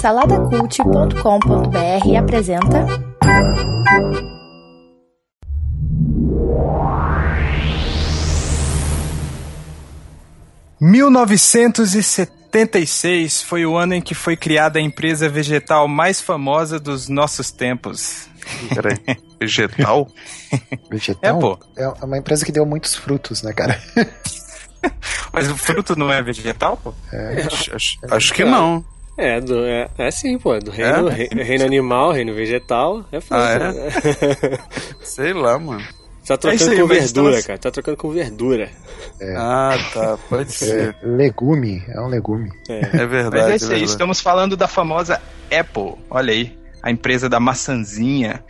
Saladacult.com.br apresenta. ...1976 foi o ano em que foi criada a empresa vegetal mais famosa dos nossos tempos. Peraí, vegetal? Vegetal? É, pô. É uma empresa que deu muitos frutos, né, cara? Mas o fruto não é vegetal, pô? É, acho, acho, acho que não. É, do, é, é sim, pô. Do reino, É? re- reino animal, reino vegetal. É fruta. Ah, é? né? Sei lá, mano. Tá trocando isso aí, com mas verdura, estamos- cara. Tá trocando com verdura. Ah, tá. Pode ser. É, legume, é um legume. É verdade. Mas é é isso aí, verdade. estamos falando da famosa Apple. Olha aí, a empresa da maçãzinha.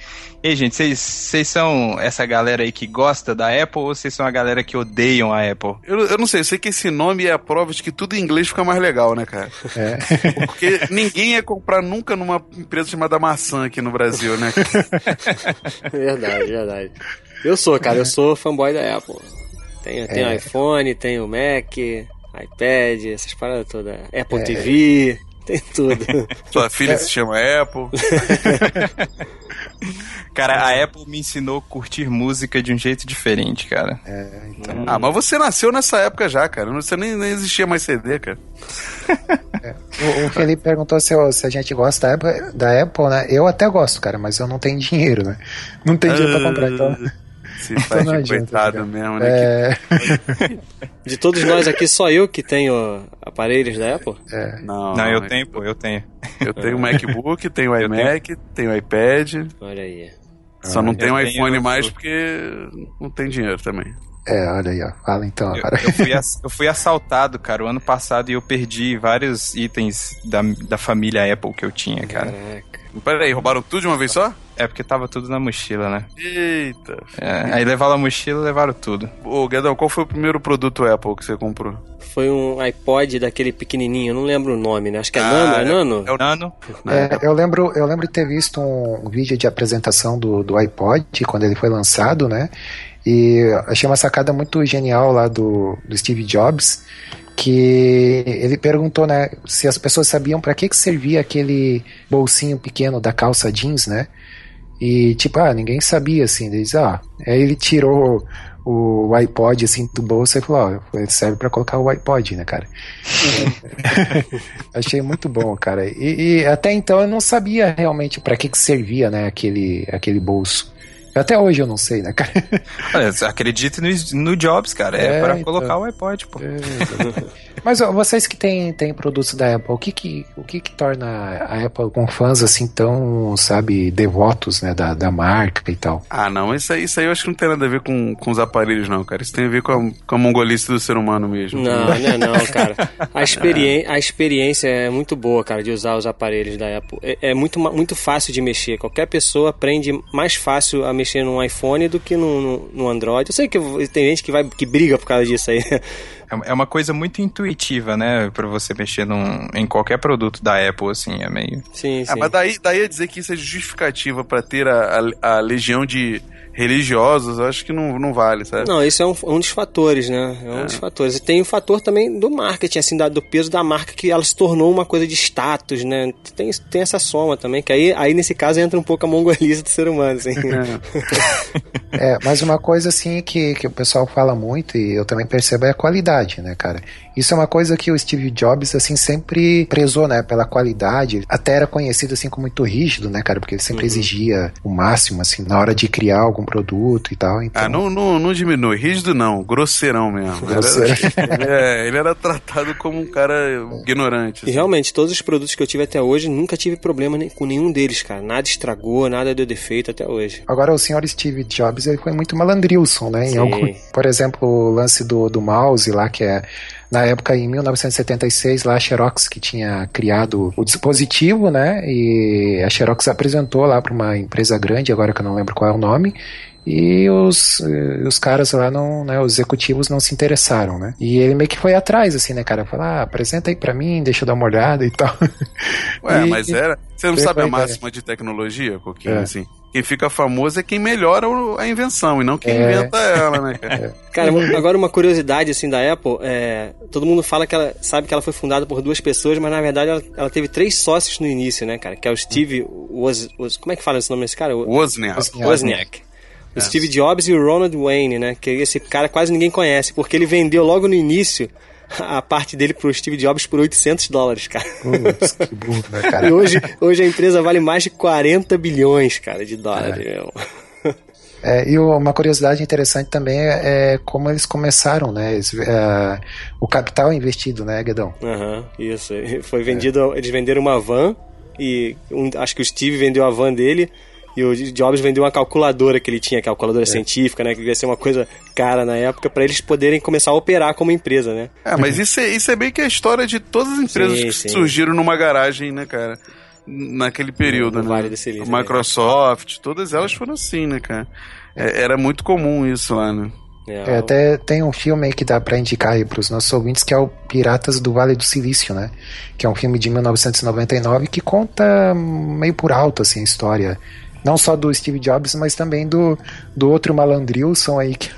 E aí, gente, vocês- são essa galera aí que gosta da Apple ou vocês são a galera que odeiam a Apple? Eu, eu não sei, eu sei que esse nome é a prova de que tudo em inglês fica mais legal, né, cara? É. Porque ninguém ia comprar nunca numa empresa chamada maçã aqui no Brasil, né? Verdade, verdade. Eu sou, cara. Eu sou fanboy da Apple. Tenho, tenho É. iPhone, tenho Mac, iPad, essas paradas todas. Apple É. TV, tem tudo. Sua filha se chama Apple. Cara, É. a Apple me ensinou a curtir música de um jeito diferente, cara. então. Ah, mas você nasceu nessa época já, cara. Você nem, nem existia mais CD, cara. O, o Felipe perguntou se, eu- se a gente gosta da Apple, da Apple, né? Eu até gosto, cara, mas eu não tenho dinheiro, né? Não tenho dinheiro pra comprar, então. Se faz não de adianta, coitado cara. mesmo, né? É, De todos nós aqui, só eu que tenho aparelhos da Apple. é, Não, Não, eu tenho, pô, eu tenho. Eu tenho MacBook, tenho iMac, tenho iPad. Olha aí. Só não eu tenho tenho iPhone mais porque não tem dinheiro também. é, olha aí, ó. Fala então Eu, agora. eu fui ass- eu fui assaltado, cara, o ano passado e eu perdi vários itens da, da família Apple que eu tinha, cara. Caraca. Pera aí, roubaram tudo de uma vez só? É porque tava tudo na mochila, né? Eita. É, aí levaram a mochila e levaram tudo. Ô, Guedão, qual foi o primeiro produto Apple que você comprou? Foi um iPod daquele pequenininho, eu não lembro o nome, né? Acho que é Ah, Nano, é é- Nano? é o- Nano, É, eu lembro, eu lembro de ter visto um, um vídeo de apresentação do, do iPod quando ele foi lançado, né? E achei uma sacada muito genial lá do, do Steve Jobs, que ele perguntou, né, se as pessoas sabiam para que que servia aquele bolsinho pequeno da calça jeans, né? E tipo, ah, ninguém sabia assim, diz, ah, aí ele tirou o iPod assim do bolso e falou, ó, serve para colocar o iPod, né, cara? Achei muito bom, cara. E, e até então eu não sabia realmente para que que servia, né, aquele aquele bolso. Até hoje eu não sei, né, cara? olha, acredite no, no Jobs, cara. É, É, pra então. colocar o iPod, pô. Mas ó, vocês que têm, têm produtos da Apple, o que que, o que que torna a Apple com fãs assim tão, sabe, devotos, né, da, da marca e tal? Ah, não, isso aí, isso aí eu acho que não tem nada a ver com, com os aparelhos, não, cara. Isso tem a ver com a, com a mongolice do ser humano mesmo. Não, não é não, cara. A, experi a experiência é muito boa, cara, de usar os aparelhos da Apple. É, é muito, muito fácil de mexer. Qualquer pessoa aprende mais fácil a mexer num iPhone do que no, no, no Android. Eu sei que tem gente que, vai, que briga por causa disso aí. É é uma coisa muito intuitiva, né? Pra você mexer num, em qualquer produto da Apple, assim, é meio. Sim, sim. Ah, mas daí, daí a dizer que isso é justificativa pra ter a, a, a legião de religiosos, eu acho que não, não vale, sabe? Não, isso é um, um dos fatores, né? É um dos fatores. E tem o fator também do marketing, assim, da- do peso da marca, que ela se tornou uma coisa de status, né? Tem, tem essa soma também, que aí, aí nesse caso entra um pouco a mongolice do ser humano, assim. É, mas uma coisa assim que, que o pessoal fala muito e eu também percebo é a qualidade, né, cara? Isso é uma coisa que o Steve Jobs assim sempre prezou, né, pela qualidade. Até era conhecido assim como muito rígido, né, cara, porque ele sempre exigia o máximo assim na hora de criar algum produto e tal. Então, Ah, não, não, não diminui. Rígido não, grosseirão mesmo. Grosseiro. Era- ele, é, ele era tratado como um cara ignorante. E assim. realmente, todos os produtos que eu tive até hoje, nunca tive problema nem- com nenhum deles, cara. Nada estragou, nada deu defeito até hoje. Agora o senhor Steve Jobs ele foi muito malandrilson, né? Sim. algum, por exemplo, o lance do, do mouse lá que é na época em 1976 lá a Xerox que tinha criado o dispositivo, né? E a Xerox apresentou lá para uma empresa grande, agora que eu não lembro qual é o nome. E os, eh, os caras lá não, né, os executivos não se interessaram, né? E ele meio que foi atrás, assim, né, cara? Falou, ah, apresenta aí pra mim, deixa eu dar uma olhada e tal. Ué, E- mas era. Você não sabe a cara. máxima de tecnologia, Coquinho? É. Assim? Quem fica famoso é quem melhora a invenção e não quem é. inventa ela, né, cara? Cara, agora uma curiosidade assim da Apple, é, todo mundo fala que ela sabe que ela foi fundada por duas pessoas, mas na verdade ela, ela teve três sócios no início, né, cara? Que é o Steve Woz, Woz, como é que fala esse nome desse cara? Wozniak. Wozniak. O é. Steve Jobs e o Ronald Wayne, né? Que esse cara quase ninguém conhece, porque ele vendeu logo no início a parte dele pro Steve Jobs por 800 dólares, cara. Putz, que burro, né, cara? E hoje, hoje a empresa vale mais de 40 bilhões, cara, de dólares. É. É, e uma curiosidade interessante também é, é como eles começaram, né? É, o capital investido, né, Guedão? Uhum, isso. Foi vendido, eles venderam uma van e um, acho que o Steve vendeu a van dele e o Jobs vendeu uma calculadora que ele tinha, é calculadora é. científica, né? Que devia ser uma coisa cara na época, para eles poderem começar a operar como empresa, né? É, mas isso é, isso é bem que a história de todas as empresas sim, que sim. surgiram numa garagem, né, cara? Naquele período, no, no né? Vale desse Silício, Microsoft, né? todas elas foram assim, né, cara? É, era muito comum isso lá, né? É, até tem um filme aí que dá para indicar aí pros nossos ouvintes que é o Piratas do Vale do Silício, né? Que é um filme de 1999 que conta meio por alto assim a história não só do Steve Jobs, mas também do, do outro malandrilson aí, que,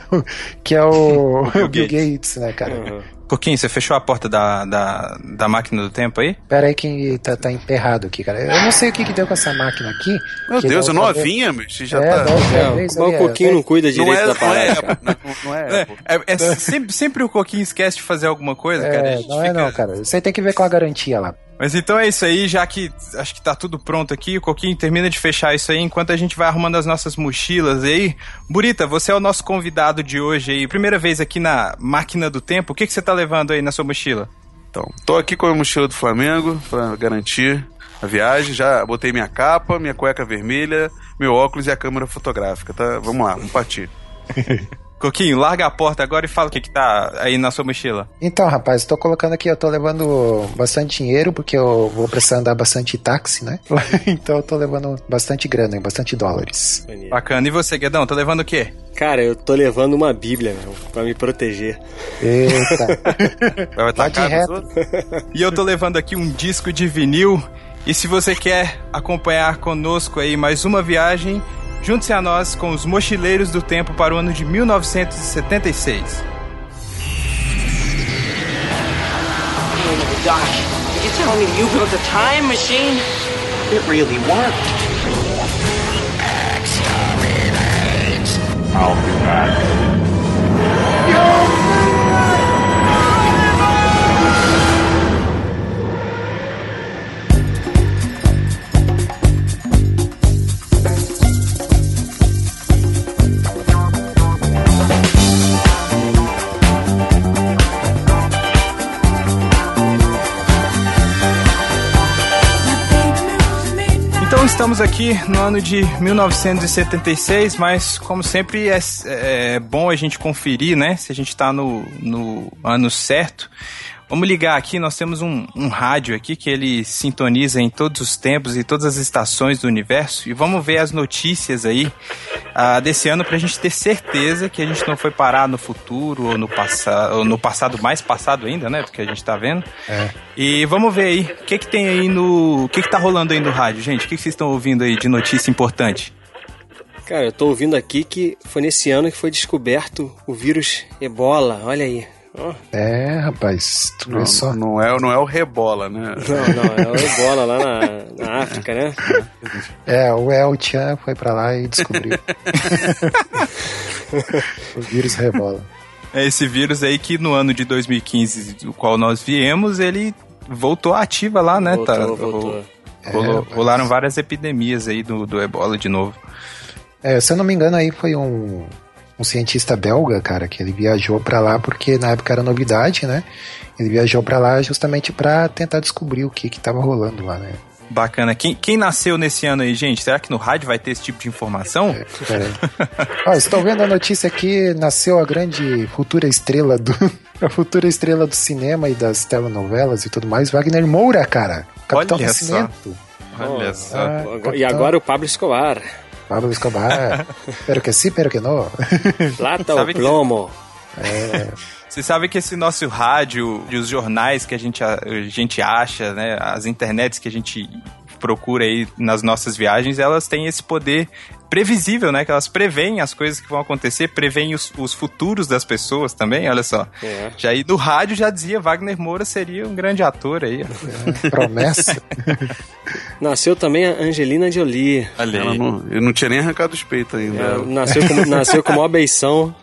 que é o, Bill, Bill Gates. Gates. né, cara? Uhum. Coquinho, você fechou a porta da, da, da máquina do tempo aí? Pera aí que tá, tá emperrado aqui, cara. Eu não sei o que, que deu com essa máquina aqui. Meu Deus, eu não vinha, mas já é, tá... É, o Coquinho não cuida direito é, da parada. Não é, não, não é, é, é, sempre, sempre o Coquinho esquece de fazer alguma coisa, cara. Não é não, cara. Você tem que ver com a garantia lá. Mas então é isso aí, já que acho que tá tudo pronto aqui, o Coquinho termina de fechar isso aí enquanto a gente vai arrumando as nossas mochilas aí. Burita, você é o nosso convidado de hoje aí, primeira vez aqui na Máquina do Tempo. O que, que você tá levando aí na sua mochila? Então, tô aqui com a mochila do Flamengo para garantir a viagem. Já botei minha capa, minha cueca vermelha, meu óculos e a câmera fotográfica, tá? Vamos lá, vamos partir. Coquinho, larga a porta agora e fala o que, que tá aí na sua mochila. Então, rapaz, estou colocando aqui, eu tô levando bastante dinheiro, porque eu vou precisar andar bastante táxi, né? então eu tô levando bastante grana, bastante dólares. Bacana. E você, Guedão, tá levando o quê? Cara, eu tô levando uma bíblia, meu, pra me proteger. Eita. Vai tá de reto. e eu tô levando aqui um disco de vinil. E se você quer acompanhar conosco aí mais uma viagem, Junte-se a nós com os Mochileiros do Tempo para o ano de 1976. Doc, you telling me you built a time machine? It really worked. Exterminate. I'll be back. Estamos aqui no ano de 1976, mas como sempre é, é bom a gente conferir, né? Se a gente está no, no ano certo. Vamos ligar aqui, nós temos um, um, rádio aqui que ele sintoniza em todos os tempos e todas as estações do universo e vamos ver as notícias aí uh, desse ano para a gente ter certeza que a gente não foi parar no futuro ou no, passado, ou no passado mais passado ainda, né? Porque a gente está vendo. É. E vamos ver aí, o que que tem aí no... O que que tá rolando aí no rádio, gente? O que, que vocês estão ouvindo aí de notícia importante? Cara, eu tô ouvindo aqui que foi nesse ano que foi descoberto o vírus Ebola, olha aí. É, rapaz, tu não, só. Não é, não é o rebola, né? Não, não, é o rebola lá na, na África, né? É, o El Chan foi pra lá e descobriu. o vírus rebola. É esse vírus aí que no ano de 2015, do qual nós viemos, ele voltou ativa lá, né? Voltou, tá, voltou. Rolou, é, rolaram várias epidemias aí do, do ebola de novo. É, se eu não me engano, aí foi um, um cientista belga, cara, que ele viajou para lá porque na época era novidade, né? Ele viajou para lá justamente para tentar descobrir o que que tava rolando lá, né? Bacana. Quem, quem nasceu nesse ano aí, gente? Será que no rádio vai ter esse tipo de informação? É, Ó, estou vendo a notícia aqui, nasceu a grande futura estrela do a futura estrela do cinema e das telenovelas e tudo mais, Wagner Moura, cara. Capitão Olha Nascimento. Só. Olha ah, só. Ah, e agora o Pablo Escobar. Pablo Escobar. pero que sí, pero que no. Plata ou plomo. É. Você sabe que esse nosso rádio e os jornais que a gente, a, gente acha, né, as internets que a gente procura aí nas nossas viagens, elas têm esse poder previsível, né? Que elas preveem as coisas que vão acontecer, preveem os, os futuros das pessoas também, olha só. É. Já aí do rádio já dizia Wagner Moura seria um grande ator aí. É, promessa. nasceu também a Angelina Jolie. Ali. Ela não, eu não tinha nem arrancado os peitos ainda. É, nasceu, com, nasceu com uma beição.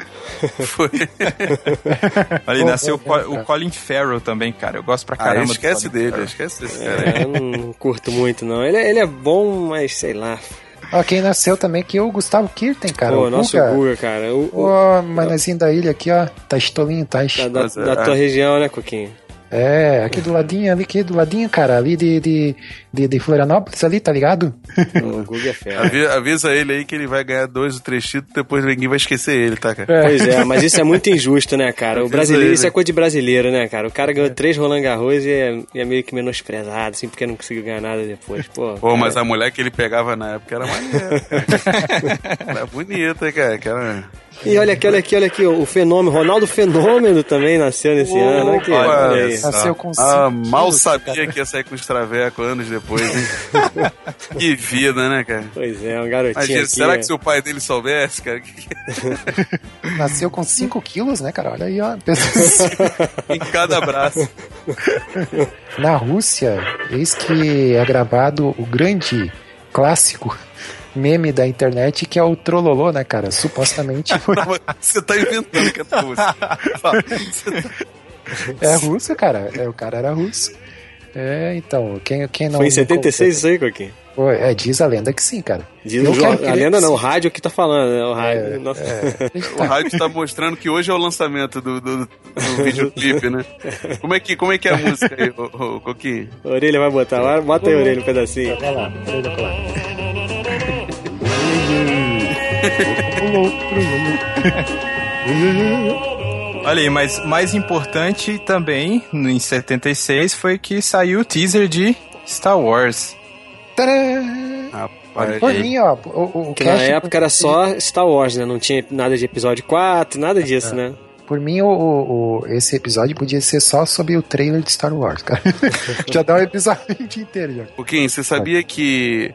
Foi. Ali nasceu o, o, Colin Farrell também, cara. Eu gosto pra ah, caramba. Ah, esquece dele, Farrell. esquece desse cara. É, eu não curto muito, não. Ele, é, ele é bom, mas sei lá. Ó, quem nasceu também aqui é o Gustavo Kirten, cara. Pô, o nosso Guga, Guga cara. O, o, manezinho da ilha aqui, ó. Tá estolinho, tá. Da, da, da tua região, né, Coquinho? É, aqui do ladinho, ali, aqui do ladinho, cara, ali de, de, de, de Florianópolis, ali, tá ligado? O Google é fera. Avisa, avisa, ele aí que ele vai ganhar dois ou três títulos, depois ninguém vai esquecer ele, tá, cara? É. Pois é, mas isso é muito injusto, né, cara? O brasileiro, isso é coisa de brasileiro, né, cara? O cara ganhou três Roland Garros e é, é meio que menosprezado, assim, porque não conseguiu ganhar nada depois, pô. Pô, mas a mulher que ele pegava na época era maneira. era bonita, cara, que era... E olha aqui, olha aqui, olha aqui, o fenômeno, Ronaldo Fenômeno também nasceu nesse ano. Olha aqui, olha aí. Nasceu com ah, mal sabia que ia sair com os Traveco anos depois, hein? que vida, né, cara? Pois é, um garotinho. Mas, aqui, será é... que se o pai dele soubesse, cara? Nasceu com 5 quilos, né, cara? Olha aí, ó. em cada braço. Na Rússia, eis que é gravado o grande clássico meme da internet que é o Trololô, né, cara? Supostamente. Você tá inventando que é russo. é russo, cara. É, o cara era russo. É, então, quem, quem não. Foi em 76 isso aí, Coquinho? É, diz a lenda que sim, cara. Diz o a lenda não, o rádio que tá falando, né? O rádio. É, é. o rádio tá mostrando que hoje é o lançamento do, do, do videoclipe, né? Como é, que, como é que é a música aí, o, o Coquinho? A orelha vai botar, bota aí a orelha um pedacinho. Vai lá, vai lá. Olha aí, mas mais importante também, em 76, foi que saiu o teaser de Star Wars. Rapaz, Por mim, ó, o, o que na época era só Star Wars, né? Não tinha nada de episódio 4, nada disso, é. né? Por mim, o, o, esse episódio podia ser só sobre o trailer de Star Wars, cara. já dá um episódio inteiro já. Pouquinho, você sabia que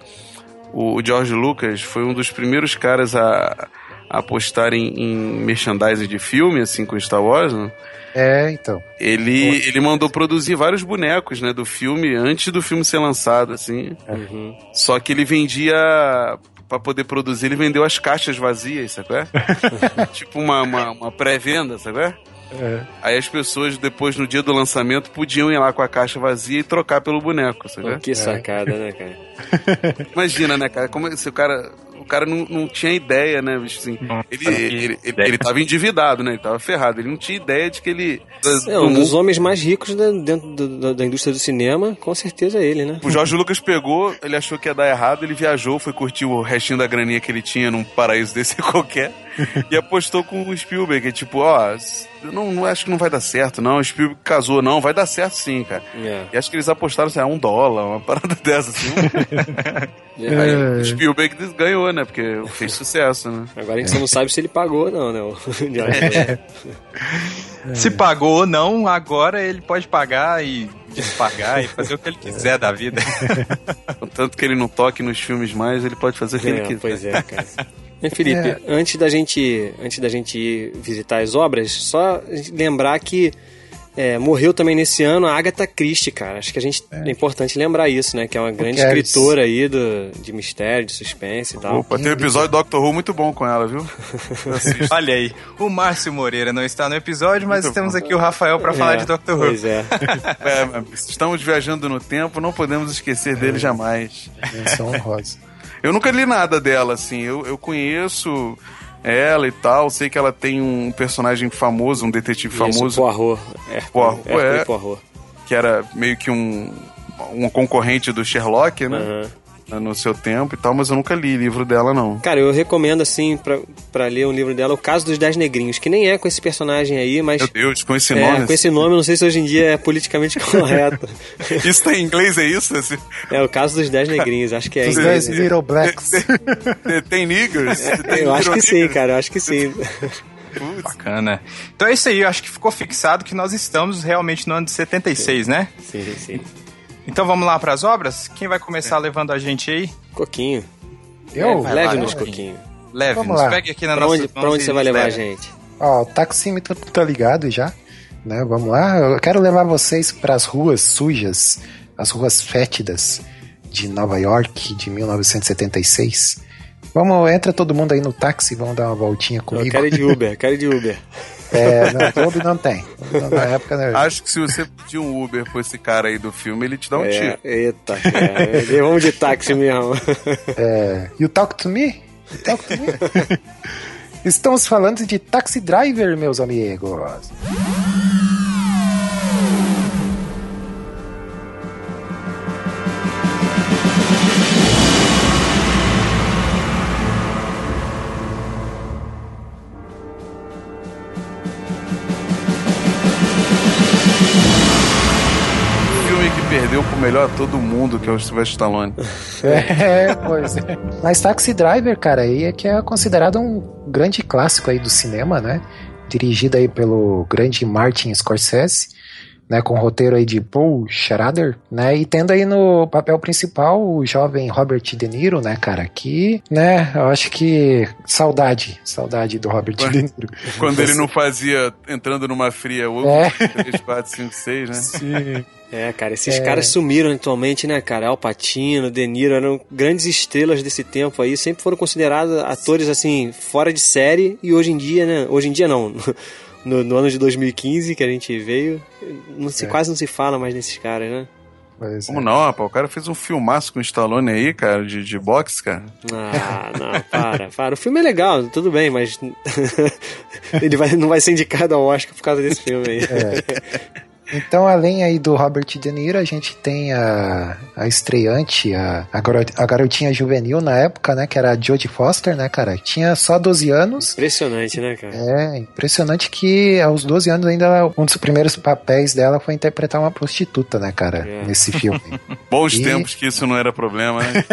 o George Lucas foi um dos primeiros caras a, a apostar em, em merchandising de filme, assim, com Star Wars, né? É, então. Ele, ele mandou produzir vários bonecos, né, do filme, antes do filme ser lançado, assim. Uhum. Só que ele vendia para poder produzir, ele vendeu as caixas vazias, sabe? É? tipo uma, uma, uma pré-venda, sabe? É? É. Aí as pessoas, depois, no dia do lançamento, podiam ir lá com a caixa vazia e trocar pelo boneco, sabe? que sacada, é. né, cara? Imagina, né, cara? Como se o cara cara não, não tinha ideia, né, bicho, assim. Ele, ele, ele, ele tava endividado, né? Ele tava ferrado. Ele não tinha ideia de que ele. É, um dos homens mais ricos da, dentro do, da indústria do cinema, com certeza é ele, né? O Jorge Lucas pegou, ele achou que ia dar errado, ele viajou, foi curtir o restinho da graninha que ele tinha num paraíso desse qualquer. e apostou com o Spielberg, tipo, ó, não, não acho que não vai dar certo, não. O Spielberg casou, não, vai dar certo sim, cara. Yeah. É. E acho que eles apostaram, sei lá, um dólar, uma parada dessa, assim. yeah. Aí o Spielberg ganhou, né? Porque fez sucesso, né? Agora a gente não sabe se ele pagou ou não, né? é. Se pagou ou não, agora ele pode pagar e despagar e fazer o que ele quiser da vida. Contanto que ele não toque nos filmes mais, ele pode fazer o que é, ele quiser. Pois é, cara. E Felipe, é. antes da gente antes da gente ir visitar as obras, só lembrar que é, morreu também nesse ano a Agatha Christie, cara. Acho que a gente é, é importante lembrar isso, né? Que é uma grande escritora aí do, de mistério, de suspense e tal. Opa, tem um episódio do Doctor Who muito bom com ela, viu? Olha aí, o Márcio Moreira não está no episódio, mas muito temos bom. aqui o Rafael para falar é, de Doctor Who. Pois é. é. Estamos viajando no tempo, não podemos esquecer dele jamais. Menção honrosa. Eu nunca li nada dela, assim. Eu, eu conheço ela e tal. Sei que ela tem um personagem famoso, um detetive Isso, famoso. Poirot. É, Poirot, é, Poirot. Que era meio que um, um concorrente do Sherlock, né? Uhum no seu tempo e tal, mas eu nunca li livro dela, não. Cara, eu recomendo, assim, pra, pra ler um livro dela, O Caso dos Dez Negrinhos, que nem é com esse personagem aí, mas... Meu Deus, com esse é, nome? com esse nome, não sei se hoje em dia é politicamente correto. isso tá em inglês, é isso? É, O Caso dos Dez Negrinhos, acho que é. Os Dez Little Blacks. Tem, niggers? Tem eu acho que sim, cara, eu acho que sim. Bacana. Então é isso aí, eu acho que ficou fixado que nós estamos realmente no ano de 76, né? Sim, sim. Então vamos lá para as obras? Quem vai começar é. levando a gente aí? Coquinho. Eu? É, leve nos Coquinho. Leve-nos, pegue aqui na pra nossa onde, Pra onde você vai levar leve. a gente? Ó, o taxímetro tá ligado já, né? Vamos lá. Eu quero levar vocês para as ruas sujas, as ruas fétidas de Nova York de 1976. Vamos, entra todo mundo aí no táxi, vamos dar uma voltinha comigo. Eu quero ir de Uber, quero ir de Uber. É, não, Uber não tem. Na época, né? Acho que se você pedir um Uber por esse cara aí do filme, ele te dá um é, tiro. Eita, cara. vamos de táxi mesmo. É, you talk to me? You talk to me? Estamos falando de Taxi Driver, meus amigos. Perdeu pro melhor todo mundo, que é o Sylvester Stallone. É, pois é. Mas Taxi Driver, cara, aí é que é considerado um grande clássico aí do cinema, né? Dirigido aí pelo grande Martin Scorsese, né, com o roteiro aí de Paul Schrader, né, e tendo aí no papel principal o jovem Robert De Niro, né, cara, que, né, eu acho que saudade, saudade do Robert quando, De Niro. Quando ele não fazia entrando numa fria, o é. 3, 4, 5, 6, né? Sim. É, cara, esses é... caras sumiram atualmente, né, cara? Al Pacino, De Niro eram grandes estrelas desse tempo aí, sempre foram considerados atores assim fora de série e hoje em dia, né? Hoje em dia não. No, no ano de 2015 que a gente veio, não se, é. quase não se fala mais desses caras, né? Pois Como é. não, rapaz? O cara fez um filmaço com o Stallone aí, cara, de, de boxe, cara. Ah, não, para, para. O filme é legal, tudo bem, mas ele vai, não vai ser indicado ao Oscar por causa desse filme aí. É. Então, além aí do Robert De Niro, a gente tem a, a estreante, a, a, garotinha juvenil na época, né? Que era a Jodie Foster, né, cara? Tinha só 12 anos. Impressionante, né, cara? É, impressionante que aos 12 anos ainda um dos primeiros papéis dela foi interpretar uma prostituta, né, cara? É. Nesse filme. Bons e... tempos que isso não era problema, né?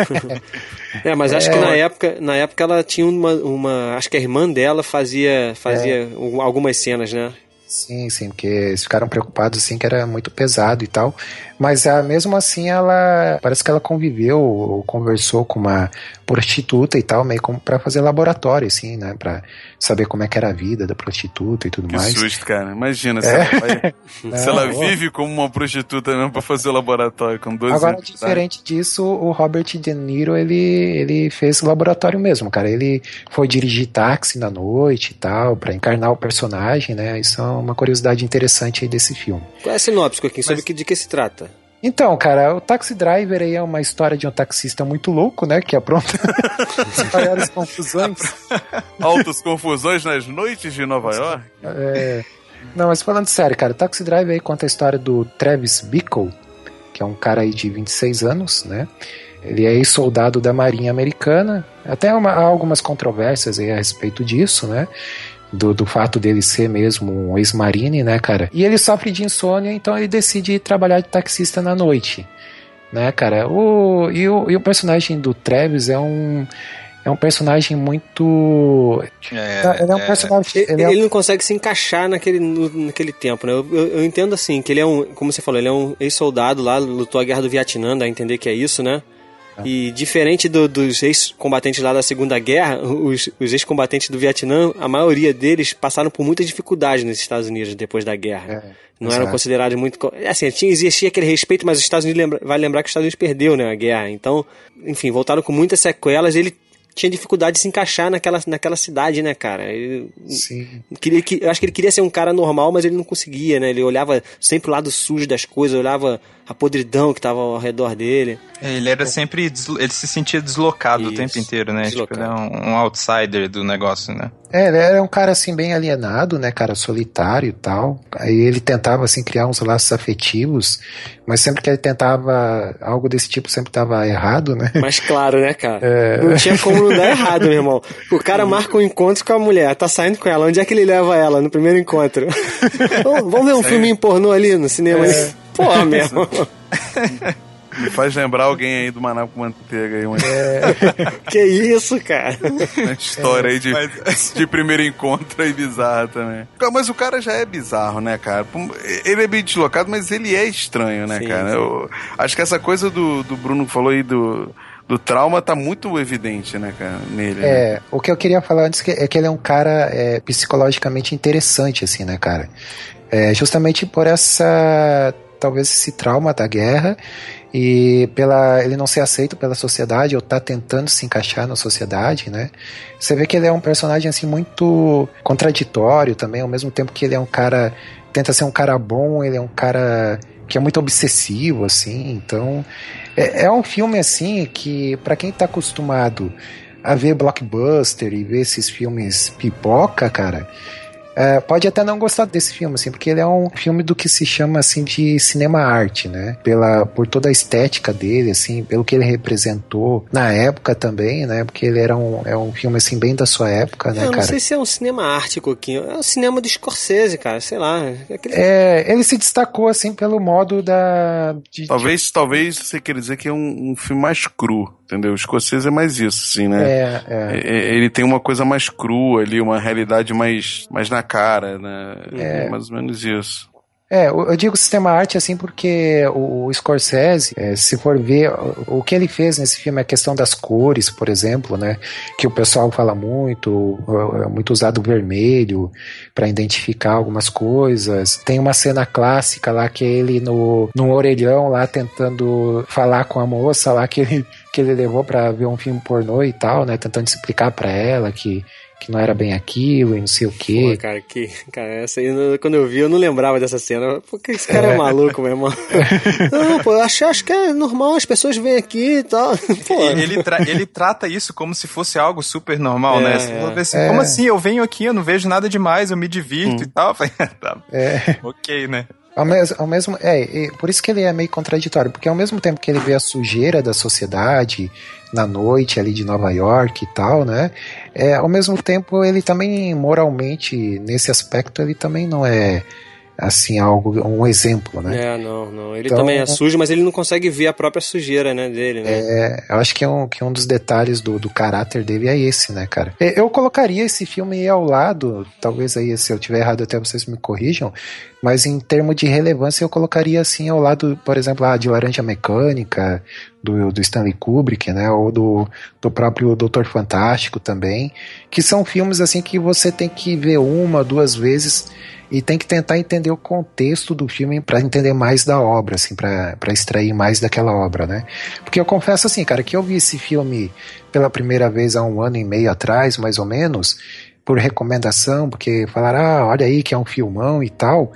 é, mas acho é... que na época, na época ela tinha uma, uma. Acho que a irmã dela fazia, fazia é. algumas cenas, né? Sim, sim, porque eles ficaram preocupados assim que era muito pesado e tal. Mas a, ah, mesmo assim ela parece que ela conviveu ou conversou com uma prostituta e tal, meio como para fazer laboratório, assim, né? Pra saber como é que era a vida da prostituta e tudo que mais. Que susto, cara. Imagina se é. ela, vai, Não, se ela vive como uma prostituta mesmo pra fazer laboratório com dois Agora, anos, diferente tá? disso, o Robert De Niro, ele, ele fez laboratório mesmo, cara. Ele foi dirigir táxi na noite e tal, para encarnar o personagem, né? Isso é uma curiosidade interessante aí desse filme. Qual é a sinopse, Coquinho? Sobre Mas... de que se trata? Então, cara, o Taxi Driver aí é uma história de um taxista muito louco, né? Que apronta maiores confusões. Altas confusões nas noites de Nova York. É. Não, mas falando sério, cara, o Taxi Driver aí conta a história do Travis Bickle, que é um cara aí de 26 anos, né? Ele é ex-soldado da Marinha Americana. Até uma, há algumas controvérsias aí a respeito disso, né? Do, do fato dele ser mesmo um ex-marine, né, cara? E ele sofre de insônia, então ele decide trabalhar de taxista na noite, né, cara? O, e, o, e o personagem do Travis é um é um personagem muito. É, ele é um é, personagem. Ele, ele, é... ele, não consegue se encaixar naquele, no, naquele tempo, né? Eu, eu, eu, entendo assim, que ele é um. Como você falou, ele é um ex-soldado lá, lutou a guerra do Vietnã, dá a entender que é isso, né? E diferente do, dos ex-combatentes lá da Segunda Guerra, os, os ex-combatentes do Vietnã, a maioria deles passaram por muita dificuldade nos Estados Unidos depois da guerra. É, não exato. eram considerados muito. Assim, tinha, existia aquele respeito, mas os Estados Unidos lembra, vai lembrar que os Estados Unidos perdeu né, a guerra. Então, enfim, voltaram com muitas sequelas. Ele tinha dificuldade de se encaixar naquela, naquela cidade, né, cara? Ele, Sim. Queria, eu acho que ele queria ser um cara normal, mas ele não conseguia, né? Ele olhava sempre o lado sujo das coisas, olhava a podridão que tava ao redor dele. É, ele era sempre. Ele se sentia deslocado Isso, o tempo inteiro, né? Deslocado. Tipo, ele é um, um, outsider do negócio, né? É, ele era um cara assim, bem alienado, né, cara, solitário e tal. Aí ele tentava, assim, criar uns laços afetivos, mas sempre que ele tentava algo desse tipo, sempre tava errado, né? Mas claro, né, cara? É... Não tinha como não dar errado, meu irmão. O cara marca um encontro com a mulher, tá saindo com ela. Onde é que ele leva ela no primeiro encontro? vamos ver um filminho pornô ali no cinema. É. Porra, mesmo. Me faz lembrar alguém aí do Maná com Manteiga aí. É. que isso, cara? Uma história é. aí de, mas... de primeiro encontro aí bizarra também. Mas o cara já é bizarro, né, cara? Ele é bem deslocado, mas ele é estranho, né, sim, cara? Sim. Eu acho que essa coisa do, do Bruno falou aí do do trauma tá muito evidente, né, cara, nele. Né? É, né? o que eu queria falar antes é que ele é um cara é, psicologicamente interessante, assim, né, cara? É, justamente por essa, talvez esse trauma da guerra e pela ele não ser aceito pela sociedade ou tá tentando se encaixar na sociedade, né? Você vê que ele é um personagem assim muito contraditório também, ao mesmo tempo que ele é um cara tenta ser um cara bom, ele é um cara que é muito obsessivo assim, então é, é um filme assim que, para quem tá acostumado a ver blockbuster e ver esses filmes pipoca, cara, é, pode até não gostar desse filme, assim, porque ele é um filme do que se chama, assim, de cinema arte, né? Pela, por toda a estética dele, assim, pelo que ele representou na época também, né? Porque ele era um, é um filme, assim, bem da sua época, né, eu cara? não sei se é um cinema arte, Coquinho. É um cinema do Scorsese, cara, sei lá. É, aquele... é ele se destacou, assim, pelo modo da... De, talvez, de... talvez você queira dizer que é um, um filme mais cru, entendeu? O escocês é mais isso, assim, né? É, é. Ele tem uma coisa mais crua ali, uma realidade mais, mais na cara, né? É, é mais ou menos isso. É, eu digo sistema arte assim porque o, Scorsese, é, se for ver o, que ele fez nesse filme, a questão das cores, por exemplo, né, que o pessoal fala muito, é muito usado o vermelho para identificar algumas coisas. Tem uma cena clássica lá que é ele no, no orelhão lá tentando falar com a moça lá que ele, que ele levou para ver um filme pornô e tal, né, tentando explicar para ela que que não era bem aquilo e não sei o quê. Pô, cara, que, cara, essa aí, quando eu vi, eu não lembrava dessa cena. Porque esse cara é, é maluco, meu irmão. não, pô, acho, acho que é normal, as pessoas vêm aqui e tal. Pô. Ele, tra ele trata isso como se fosse algo super normal, né? é, né? Assim, é. Como assim? Eu venho aqui, eu não vejo nada demais, eu me divirto hum. e tal. tá. É. Ok, né? Ao mesmo, ao mesmo, é, por isso que ele é meio contraditório, porque ao mesmo tempo que ele vê a sujeira da sociedade na noite ali de Nova York e tal, né? É, ao mesmo tempo ele também moralmente nesse aspecto ele também não é assim, algo, um exemplo, né? É, não, não. Ele então, também é sujo, mas ele não consegue ver a própria sujeira, né, dele, né? É, eu acho que, é um, que um dos detalhes do, do caráter dele é esse, né, cara? Eu colocaria esse filme ao lado, talvez aí, se eu tiver errado até vocês me corrijam, mas em termos de relevância eu colocaria assim ao lado, por exemplo, ah, de Laranja Mecânica, do, do Stanley Kubrick, né, ou do, do próprio Doutor Fantástico também, que são filmes assim que você tem que ver uma, duas vezes e tem que tentar entender o contexto do filme para entender mais da obra, assim, para extrair mais daquela obra, né? Porque eu confesso assim, cara, que eu vi esse filme pela primeira vez há um ano e meio atrás, mais ou menos, por recomendação, porque falaram, ah, olha aí que é um filmão e tal.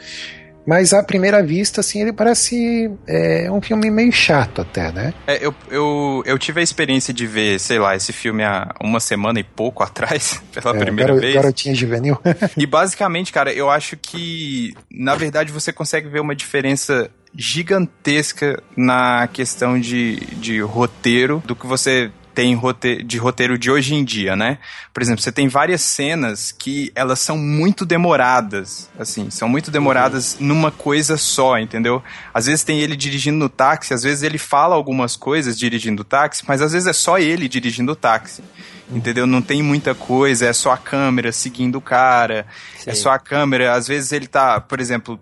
Mas à primeira vista, assim, ele parece é, um filme meio chato até, né? É, eu, eu, eu tive a experiência de ver, sei lá, esse filme há uma semana e pouco atrás, pela é, primeira garo, vez. Garotinha juvenil. e basicamente, cara, eu acho que, na verdade, você consegue ver uma diferença gigantesca na questão de, de roteiro do que você tem roteiro, de roteiro de hoje em dia, né? Por exemplo, você tem várias cenas que elas são muito demoradas, assim, são muito demoradas uhum. numa coisa só, entendeu? Às vezes tem ele dirigindo no táxi, às vezes ele fala algumas coisas dirigindo o táxi, mas às vezes é só ele dirigindo o táxi. Entendeu? Não tem muita coisa, é só a câmera seguindo o cara, é Sim. é só a câmera. Às vezes ele tá, por exemplo,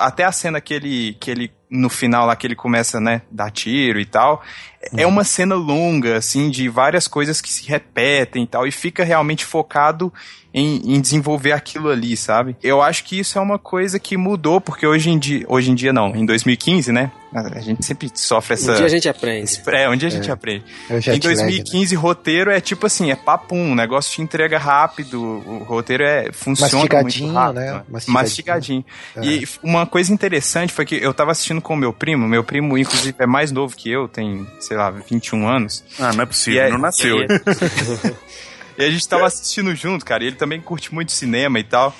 até a cena que ele, que ele no final lá que ele começa, né, dar tiro e tal, é uhum. uma cena longa, assim, de várias coisas que se repetem e tal, e fica realmente focado em, em, desenvolver aquilo ali, sabe? Eu acho que isso é uma coisa que mudou, porque hoje em dia, hoje em dia não, em 2015, né? A gente sempre sofre essa. Um dia a gente aprende. É, um dia a gente é. aprende. Em 2015, né? roteiro é tipo assim, é papum, o negócio te entrega rápido, o roteiro é funciona Mastigadinho, muito rápido. Né? né? Mastigadinho. Mastigadinho. É. E uma coisa interessante foi que eu tava assistindo com o meu primo, meu primo, inclusive, é mais novo que eu, tem, sei lá, 21 anos. Ah, não é possível, é, não nasceu. E, e a gente tava assistindo junto, cara, e ele também curte muito cinema e tal.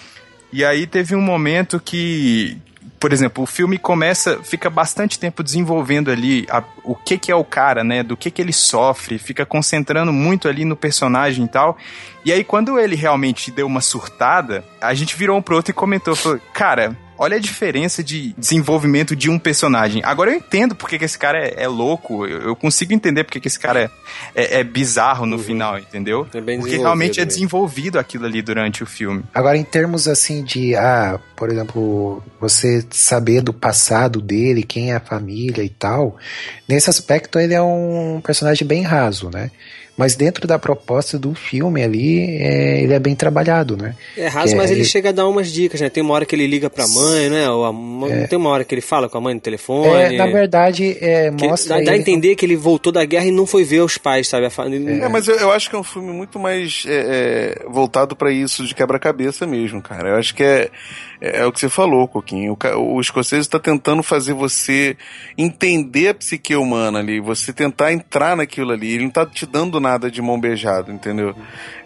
E aí teve um momento que, por exemplo, o filme começa, fica bastante tempo desenvolvendo ali a, o que que é o cara, né? Do que que ele sofre, fica concentrando muito ali no personagem e tal. E aí, quando ele realmente deu uma surtada, a gente virou um pro outro e comentou, falou, cara, olha a diferença de desenvolvimento de um personagem. Agora eu entendo porque que esse cara é, é louco, eu, eu, consigo entender porque que esse cara é, é, é bizarro no uhum. final, entendeu? É porque realmente é desenvolvido aquilo ali durante o filme. Agora, em termos assim de, ah, por exemplo, você saber do passado dele, quem é a família e tal, nesse aspecto ele é um personagem bem raso, né? Mas dentro da proposta do filme ali, é, ele é bem trabalhado, né? É raso, mas ele, ele, chega a dar umas dicas, né? Tem uma hora que ele liga pra mãe, né? Ou a, é. Tem uma hora que ele fala com a mãe no telefone. É, na verdade, é, mostra. Dá, dá a entender que ele voltou da guerra e não foi ver os pais, sabe? É, mas eu, eu, acho que é um filme muito mais é, é, voltado para isso de quebra-cabeça mesmo, cara. Eu acho que é é, é o que você falou, Coquinho. O, o escocese está tentando fazer você entender a psique humana ali, você tentar entrar naquilo ali. Ele não está te dando nada de mão beijada, entendeu?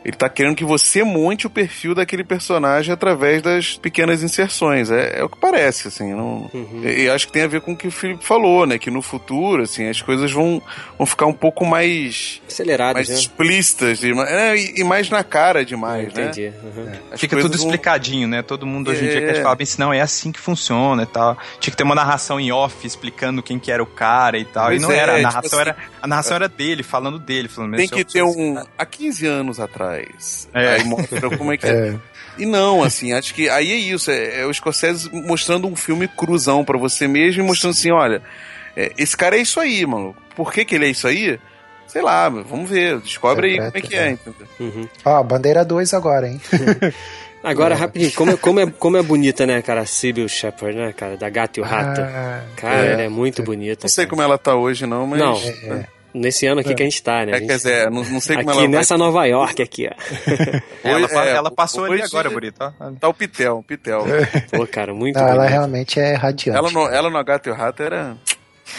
Ele tá querendo que você monte o perfil daquele personagem através das pequenas inserções. É, é o que parece, assim. Não... Uhum. E, e, acho que tem a ver com o que o Felipe falou, né? Que no futuro, assim, as coisas vão, vão ficar um pouco mais... Aceleradas, Mais né? explícitas. E, é, e, mais na cara demais, né? Entendi. Uhum. É. Fica tudo vão... explicadinho, né? Todo mundo hoje em dia quer é. falar bem, não, é assim que funciona e tal. Tinha que ter uma narração em off explicando quem que era o cara e tal. Pois e não era. A tipo narração, tipo era, assim, a narração era dele, falando dele. Falando, tem que ter um... Há 15 anos atrás... É Aí mostra como é que é. é. E não, assim, acho que aí é isso. É, é o Scorsese mostrando um filme cruzão para você mesmo e mostrando assim: olha, é, esse cara é isso aí, mano. Por que, que ele é isso aí? Sei lá, vamos ver. Descobre aí como é que é, entendeu? Uhum. Ó, bandeira 2 agora, hein? Agora, é. rapidinho, como, é, como, é, como é bonita, né, cara, a Sybil Shepard, né, cara, da Gato e o Rato. Ah, cara, é, ela é muito bonita. Não sei cara. como ela tá hoje, não, mas... Não, é. Nesse ano aqui é. que a gente tá, né? É, quer dizer, não, não sei como aqui ela nessa vai... Nova York aqui, ó. ela, é, ela passou ali agora, bonito. Tá o Pitel, o Pitel. Pô, cara, muito não, Ela realmente é radiante. Ela no, ela no Gato e o Rato era...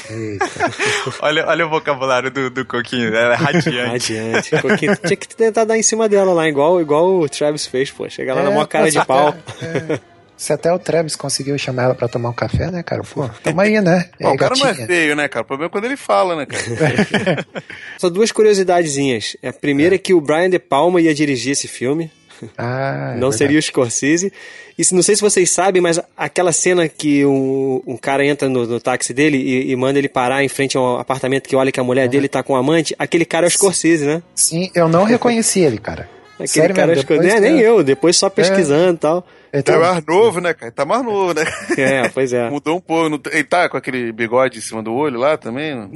olha, olha o vocabulário do, do Coquinho, ela é radiante. radiante. Coquinho, tinha que tentar dar em cima dela lá, igual, igual o Travis fez, pô. Chegar lá é, na maior cara de pau. É. Se até o Travis conseguiu chamar ela pra tomar um café, né, cara? Pô, tamo aí, né? Pô, o cara gatinha. não é feio, né, cara? O problema é quando ele fala, né, cara? Só duas curiosidadezinhas. A primeira é que o Brian De Palma ia dirigir esse filme. Ah, é não seria o Scorsese. E não sei se vocês sabem, mas aquela cena que um, um cara entra no, no táxi dele e, e, manda ele parar em frente a um apartamento que olha que a mulher dele tá com um amante, aquele cara é o Scorsese, né? Sim, eu não reconheci ele, cara. Aquele Sério cara mesmo, depois, é, nem eu, depois só pesquisando e é. tal. Ele tá mais novo, né, cara? Ele tá mais novo, né? É, pois é. Mudou um pouco. Ele tá com aquele bigode em cima do olho lá também?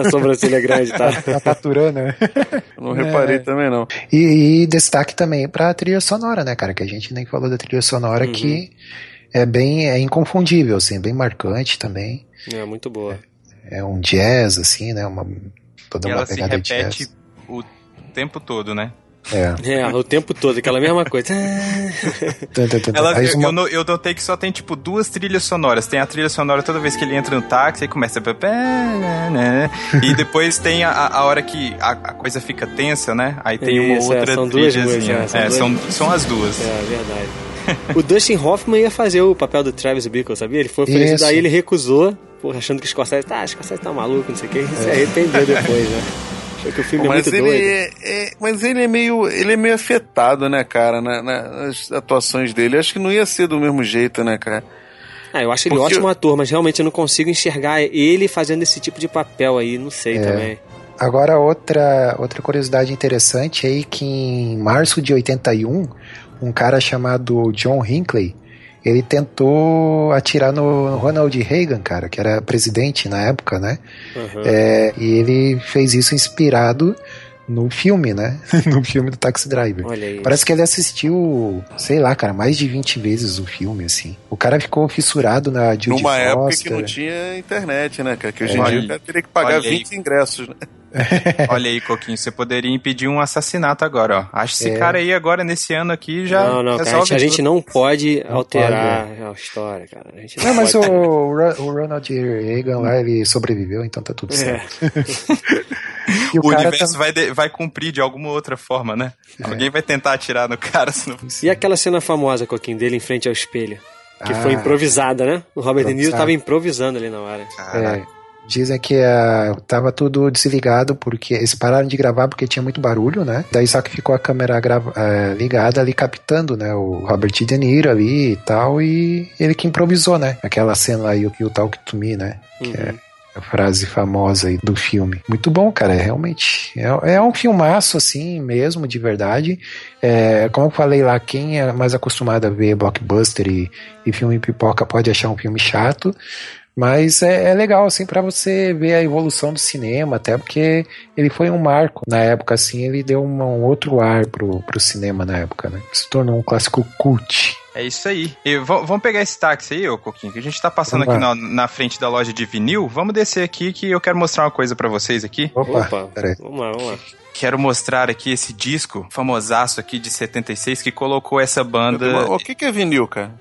a sobrancelha grande, tá? tá paturando, né? não reparei é. também, não. E, e, destaque também pra trilha sonora, né, cara? Que a gente nem falou da trilha sonora uhum. que é bem é inconfundível, assim, bem marcante também. É, muito boa. É, é um jazz, assim, né? Uma, toda e uma ela pegada se repete jazz. o tempo todo, né? É. é, o tempo todo, aquela mesma coisa. Ela, eu, uma... eu, eu notei que só tem, tipo, duas trilhas sonoras. Tem a trilha sonora toda vez que ele entra no táxi, aí começa. Né? E depois tem a, a hora que a, a, coisa fica tensa, né? Aí tem uma Isso, é, outra é, são trilhazinha. Duas, é, são, duas... são, as duas. É, verdade. o Dustin Hoffman ia fazer o papel do Travis Bickle, sabia? Ele foi oferecido, daí ele recusou, porra, achando que o Scorsese, tá, o Scorsese tá maluco, não sei o que, e se arrependeu depois, né? que o filme é mas é muito ele é, é, mas ele é meio ele é meio afetado, né, cara, na, nas atuações dele. Eu acho que não ia ser do mesmo jeito, né, cara? Ah, eu acho ele Porque ótimo ator, mas realmente eu não consigo enxergar ele fazendo esse tipo de papel aí, não sei é. também. Agora, outra, outra curiosidade interessante aí que em março de 81, um cara chamado John Hinckley, ele tentou atirar no Ronald Reagan, cara, que era presidente na época, né? Uhum. É, e ele fez isso inspirado no filme, né? no filme do Taxi Driver. Parece que ele assistiu, sei lá, cara, mais de 20 vezes o filme, assim. O cara ficou fissurado na Judy Numa Foster. época que não tinha internet, né, cara? Que hoje em é. dia o cara teria que pagar 20 ingressos, né? Olha aí, Coquinho, você poderia impedir um assassinato agora, ó. Acho que esse é. cara aí agora, nesse ano aqui, já. Não, não, cara, a, gente, a gente não pode não alterar pode. a história, cara. A gente não, não mas o, o Ronald Reagan lá, ele sobreviveu, então tá tudo é. o, o universo tá... vai, de, vai cumprir de alguma outra forma, né? É. Alguém vai tentar atirar no cara. Senão... E aquela cena famosa, Coquinho, dele em frente ao espelho? Que ah, foi improvisada, né? O Robert De Niro tava improvisando ali na hora. É. Dizem que uh, tava tudo desligado porque eles pararam de gravar porque tinha muito barulho, né? Daí só que ficou a câmera uh, ligada ali captando, né? O Robert De Niro ali e tal e ele que improvisou, né? Aquela cena aí, o Talk to Me, né? Uhum. Que é a frase famosa aí do filme. Muito bom, cara, é realmente. É, é um filmaço, assim, mesmo, de verdade. É, como eu falei lá, quem é mais acostumado a ver blockbuster e, e filme pipoca pode achar um filme chato. Mas é, é legal, assim, para você ver a evolução do cinema, até porque ele foi um marco na época, assim, ele deu um, um outro ar pro, pro cinema na época, né? Se tornou um clássico cult. É isso aí. E vamos pegar esse táxi aí, ô Coquinho, que a gente tá passando aqui na, na, frente da loja de vinil. Vamos descer aqui que eu quero mostrar uma coisa para vocês aqui. Opa, Opa peraí. Vamos lá, vamos lá. Quero mostrar aqui esse disco famosaço aqui de 76 que colocou essa banda. O que, que é vinil, cara?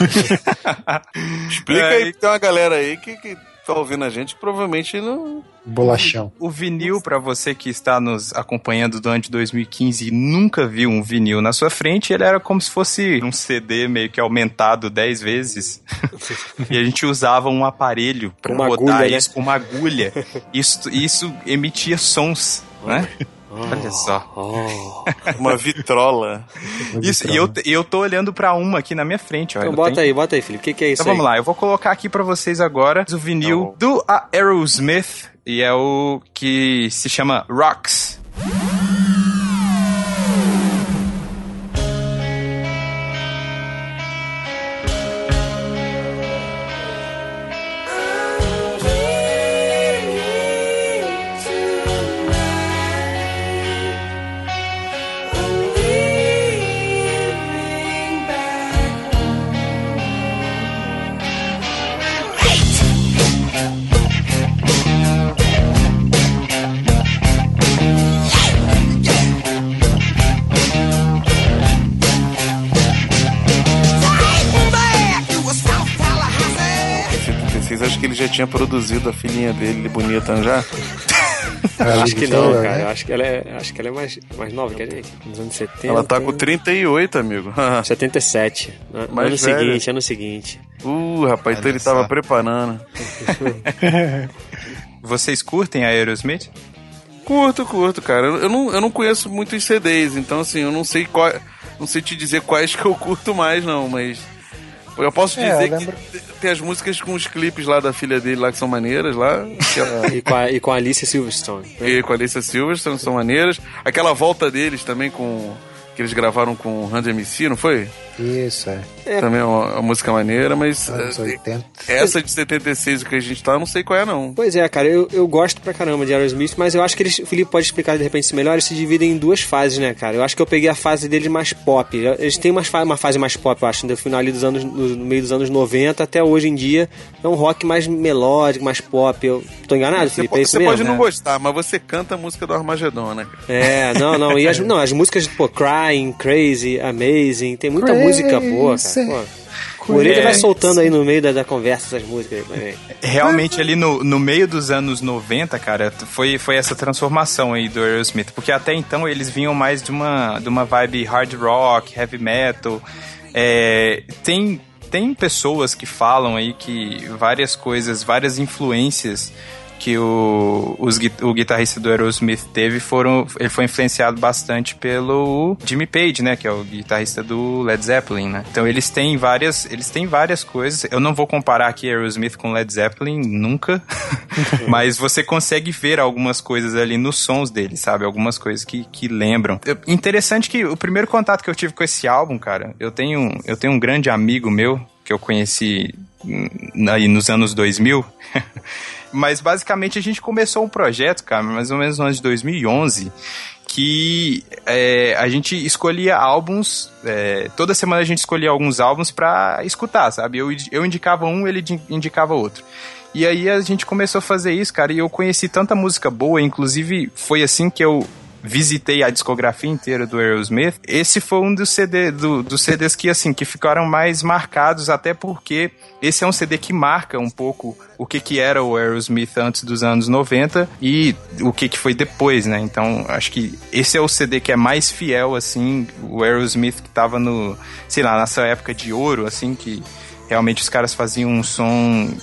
Explica é, aí, que tem uma galera aí que, que tá ouvindo a gente provavelmente não. Bolachão. O vinil, para você que está nos acompanhando durante 2015 e nunca viu um vinil na sua frente, ele era como se fosse um CD meio que aumentado 10 vezes. e a gente usava um aparelho para rodar agulha, né? isso né? com uma agulha. Isso, isso emitia sons, né? Olha só. Oh, uma vitrola. Isso, e eu, eu tô olhando para uma aqui na minha frente. Ó, então bota aí, bota aí, filho. O que, que é isso Então aí? vamos lá, eu vou colocar aqui para vocês agora o vinil tá do Aerosmith. E é o que se chama Rocks. Já tinha produzido a filhinha dele bonita já? acho que não, cara. Né? Acho que ela é, acho que ela é mais, mais nova que a gente, nos anos 70. Ela tá com 38, amigo. 77. Mais ano velha. seguinte, ano seguinte. Uh, rapaz, então ele tava preparando. Vocês curtem a Aerosmith? Curto, curto, cara. Eu não, eu não conheço muitos CDs, então assim, eu não sei qual, não sei te dizer quais que eu curto mais, não, mas eu posso é, dizer eu lembro... que tem as músicas com os clipes lá da filha dele lá que são maneiras lá. e, com a, e com a Alicia Silverstone. Né? E com a Alicia Silverstone são maneiras. Aquela volta deles também com que eles gravaram com o Randy MC, não foi? Isso, é. é. Também é uma, uma, música maneira, mas. Anos 80. É, essa de 76 que a gente tá, eu não sei qual é, não. Pois é, cara, eu, eu gosto pra caramba de Aerosmith, mas eu acho que eles. O Felipe pode explicar de repente melhor, eles se dividem em duas fases, né, cara? Eu acho que eu peguei a fase deles mais pop. Eles têm uma, uma fase mais pop, eu acho, no final ali dos anos. no meio dos anos 90 até hoje em dia. É um rock mais melódico, mais pop. Eu tô enganado, Felipe? Você, é isso você mesmo, pode né? não gostar, mas você canta a música do Armagedon, né? É, não, não. E as, não, as músicas, pô, Crying, Crazy, Amazing, tem muita Crazy. Música boa, cara. Pô. O Orelha vai soltando aí no meio da, da conversa essas músicas. Realmente, ali no, no meio dos anos 90, cara, foi, foi essa transformação aí do Aerosmith. Porque até então eles vinham mais de uma, de uma vibe hard rock, heavy metal. É, tem, tem pessoas que falam aí que várias coisas, várias influências que o, os, o guitarrista do Aerosmith teve foram. Ele foi influenciado bastante pelo Jimmy Page, né? Que é o guitarrista do Led Zeppelin, né? Então eles têm várias. Eles têm várias coisas. Eu não vou comparar aqui Aerosmith com Led Zeppelin, nunca. mas você consegue ver algumas coisas ali nos sons dele, sabe? Algumas coisas que, que lembram. Interessante que o primeiro contato que eu tive com esse álbum, cara, eu tenho, eu tenho um grande amigo meu que eu conheci aí nos anos 2000. Mas basicamente a gente começou um projeto, cara, mais ou menos no ano de 2011, que é, a gente escolhia álbuns, é, toda semana a gente escolhia alguns álbuns para escutar, sabe? Eu, eu indicava um, ele indicava outro. E aí a gente começou a fazer isso, cara, e eu conheci tanta música boa, inclusive foi assim que eu visitei a discografia inteira do Aerosmith, esse foi um dos, CD, do, dos CDs que, assim, que ficaram mais marcados, até porque esse é um CD que marca um pouco o que, que era o Aerosmith antes dos anos 90 e o que, que foi depois, né? Então, acho que esse é o CD que é mais fiel, assim, o Aerosmith que tava no, sei lá, nessa época de ouro, assim, que realmente os caras faziam um som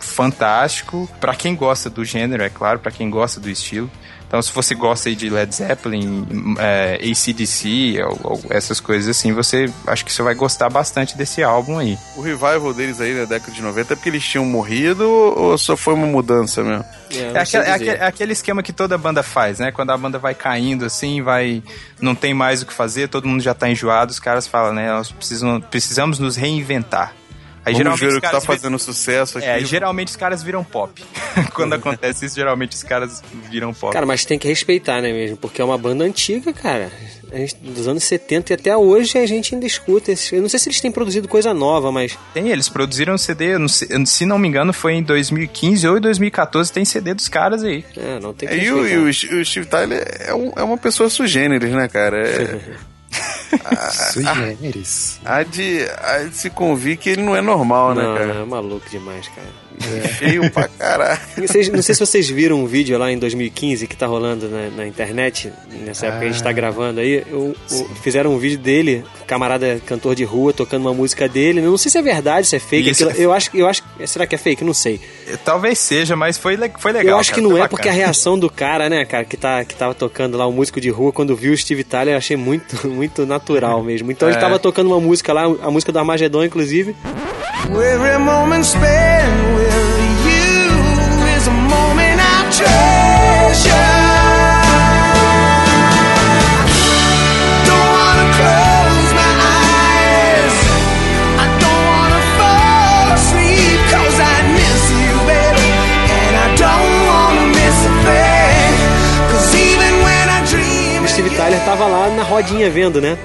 fantástico. para quem gosta do gênero, é claro, para quem gosta do estilo. Então, se você gosta aí de Led Zeppelin, é, ACDC, ou, ou, essas coisas assim, você acho que você vai gostar bastante desse álbum aí. O revival deles aí na década de 90 é porque eles tinham morrido ou só foi uma mudança mesmo? É, é, aquele, é, aquele, é, aquele, esquema que toda banda faz, né? Quando a banda vai caindo assim, vai. não tem mais o que fazer, todo mundo já tá enjoado, os caras falam, né? Nós precisam, precisamos nos reinventar. Aí, Vamos ver o que tá fazendo sucesso aqui. É, geralmente os caras viram pop. Quando acontece isso, geralmente os caras viram pop. Cara, mas tem que respeitar, né mesmo? Porque é uma banda antiga, cara. Gente, dos anos 70 e até hoje a gente ainda escuta. Esse, eu não sei se eles têm produzido coisa nova, mas. Tem, eles produziram CD, não sei, se não me engano, foi em 2015 ou em 2014, tem CD dos caras aí. É, não tem que é, e, o, e o, o, Steve Tyler é, um, é uma pessoa sugêneres, né, cara? É, Sugêneres. Há de, há de se convir que ele não é normal, né, não, cara? É maluco demais, cara. É. Feio pra caralho. Vocês, não sei se vocês viram um vídeo lá em 2015 que tá rolando na, na internet, nessa época ah, que a gente tá ah. gravando aí. Eu, eu, fizeram um vídeo dele, camarada cantor de rua, tocando uma música dele. Não sei se é verdade, se é fake. Aquilo, é... Eu acho eu acho Será que é fake? Não sei. Talvez seja, mas foi, foi legal. Eu acho cara, que não é porque a reação do cara, né, cara, que, tá, que tava tocando lá, o um músico de rua, quando viu o Steve Tyler, eu achei muito, muito natural mesmo. Então é. ele tava tocando uma música lá, a música do Armagedon, inclusive. Every moment spent with you is a moment I. rodinha vendo, né?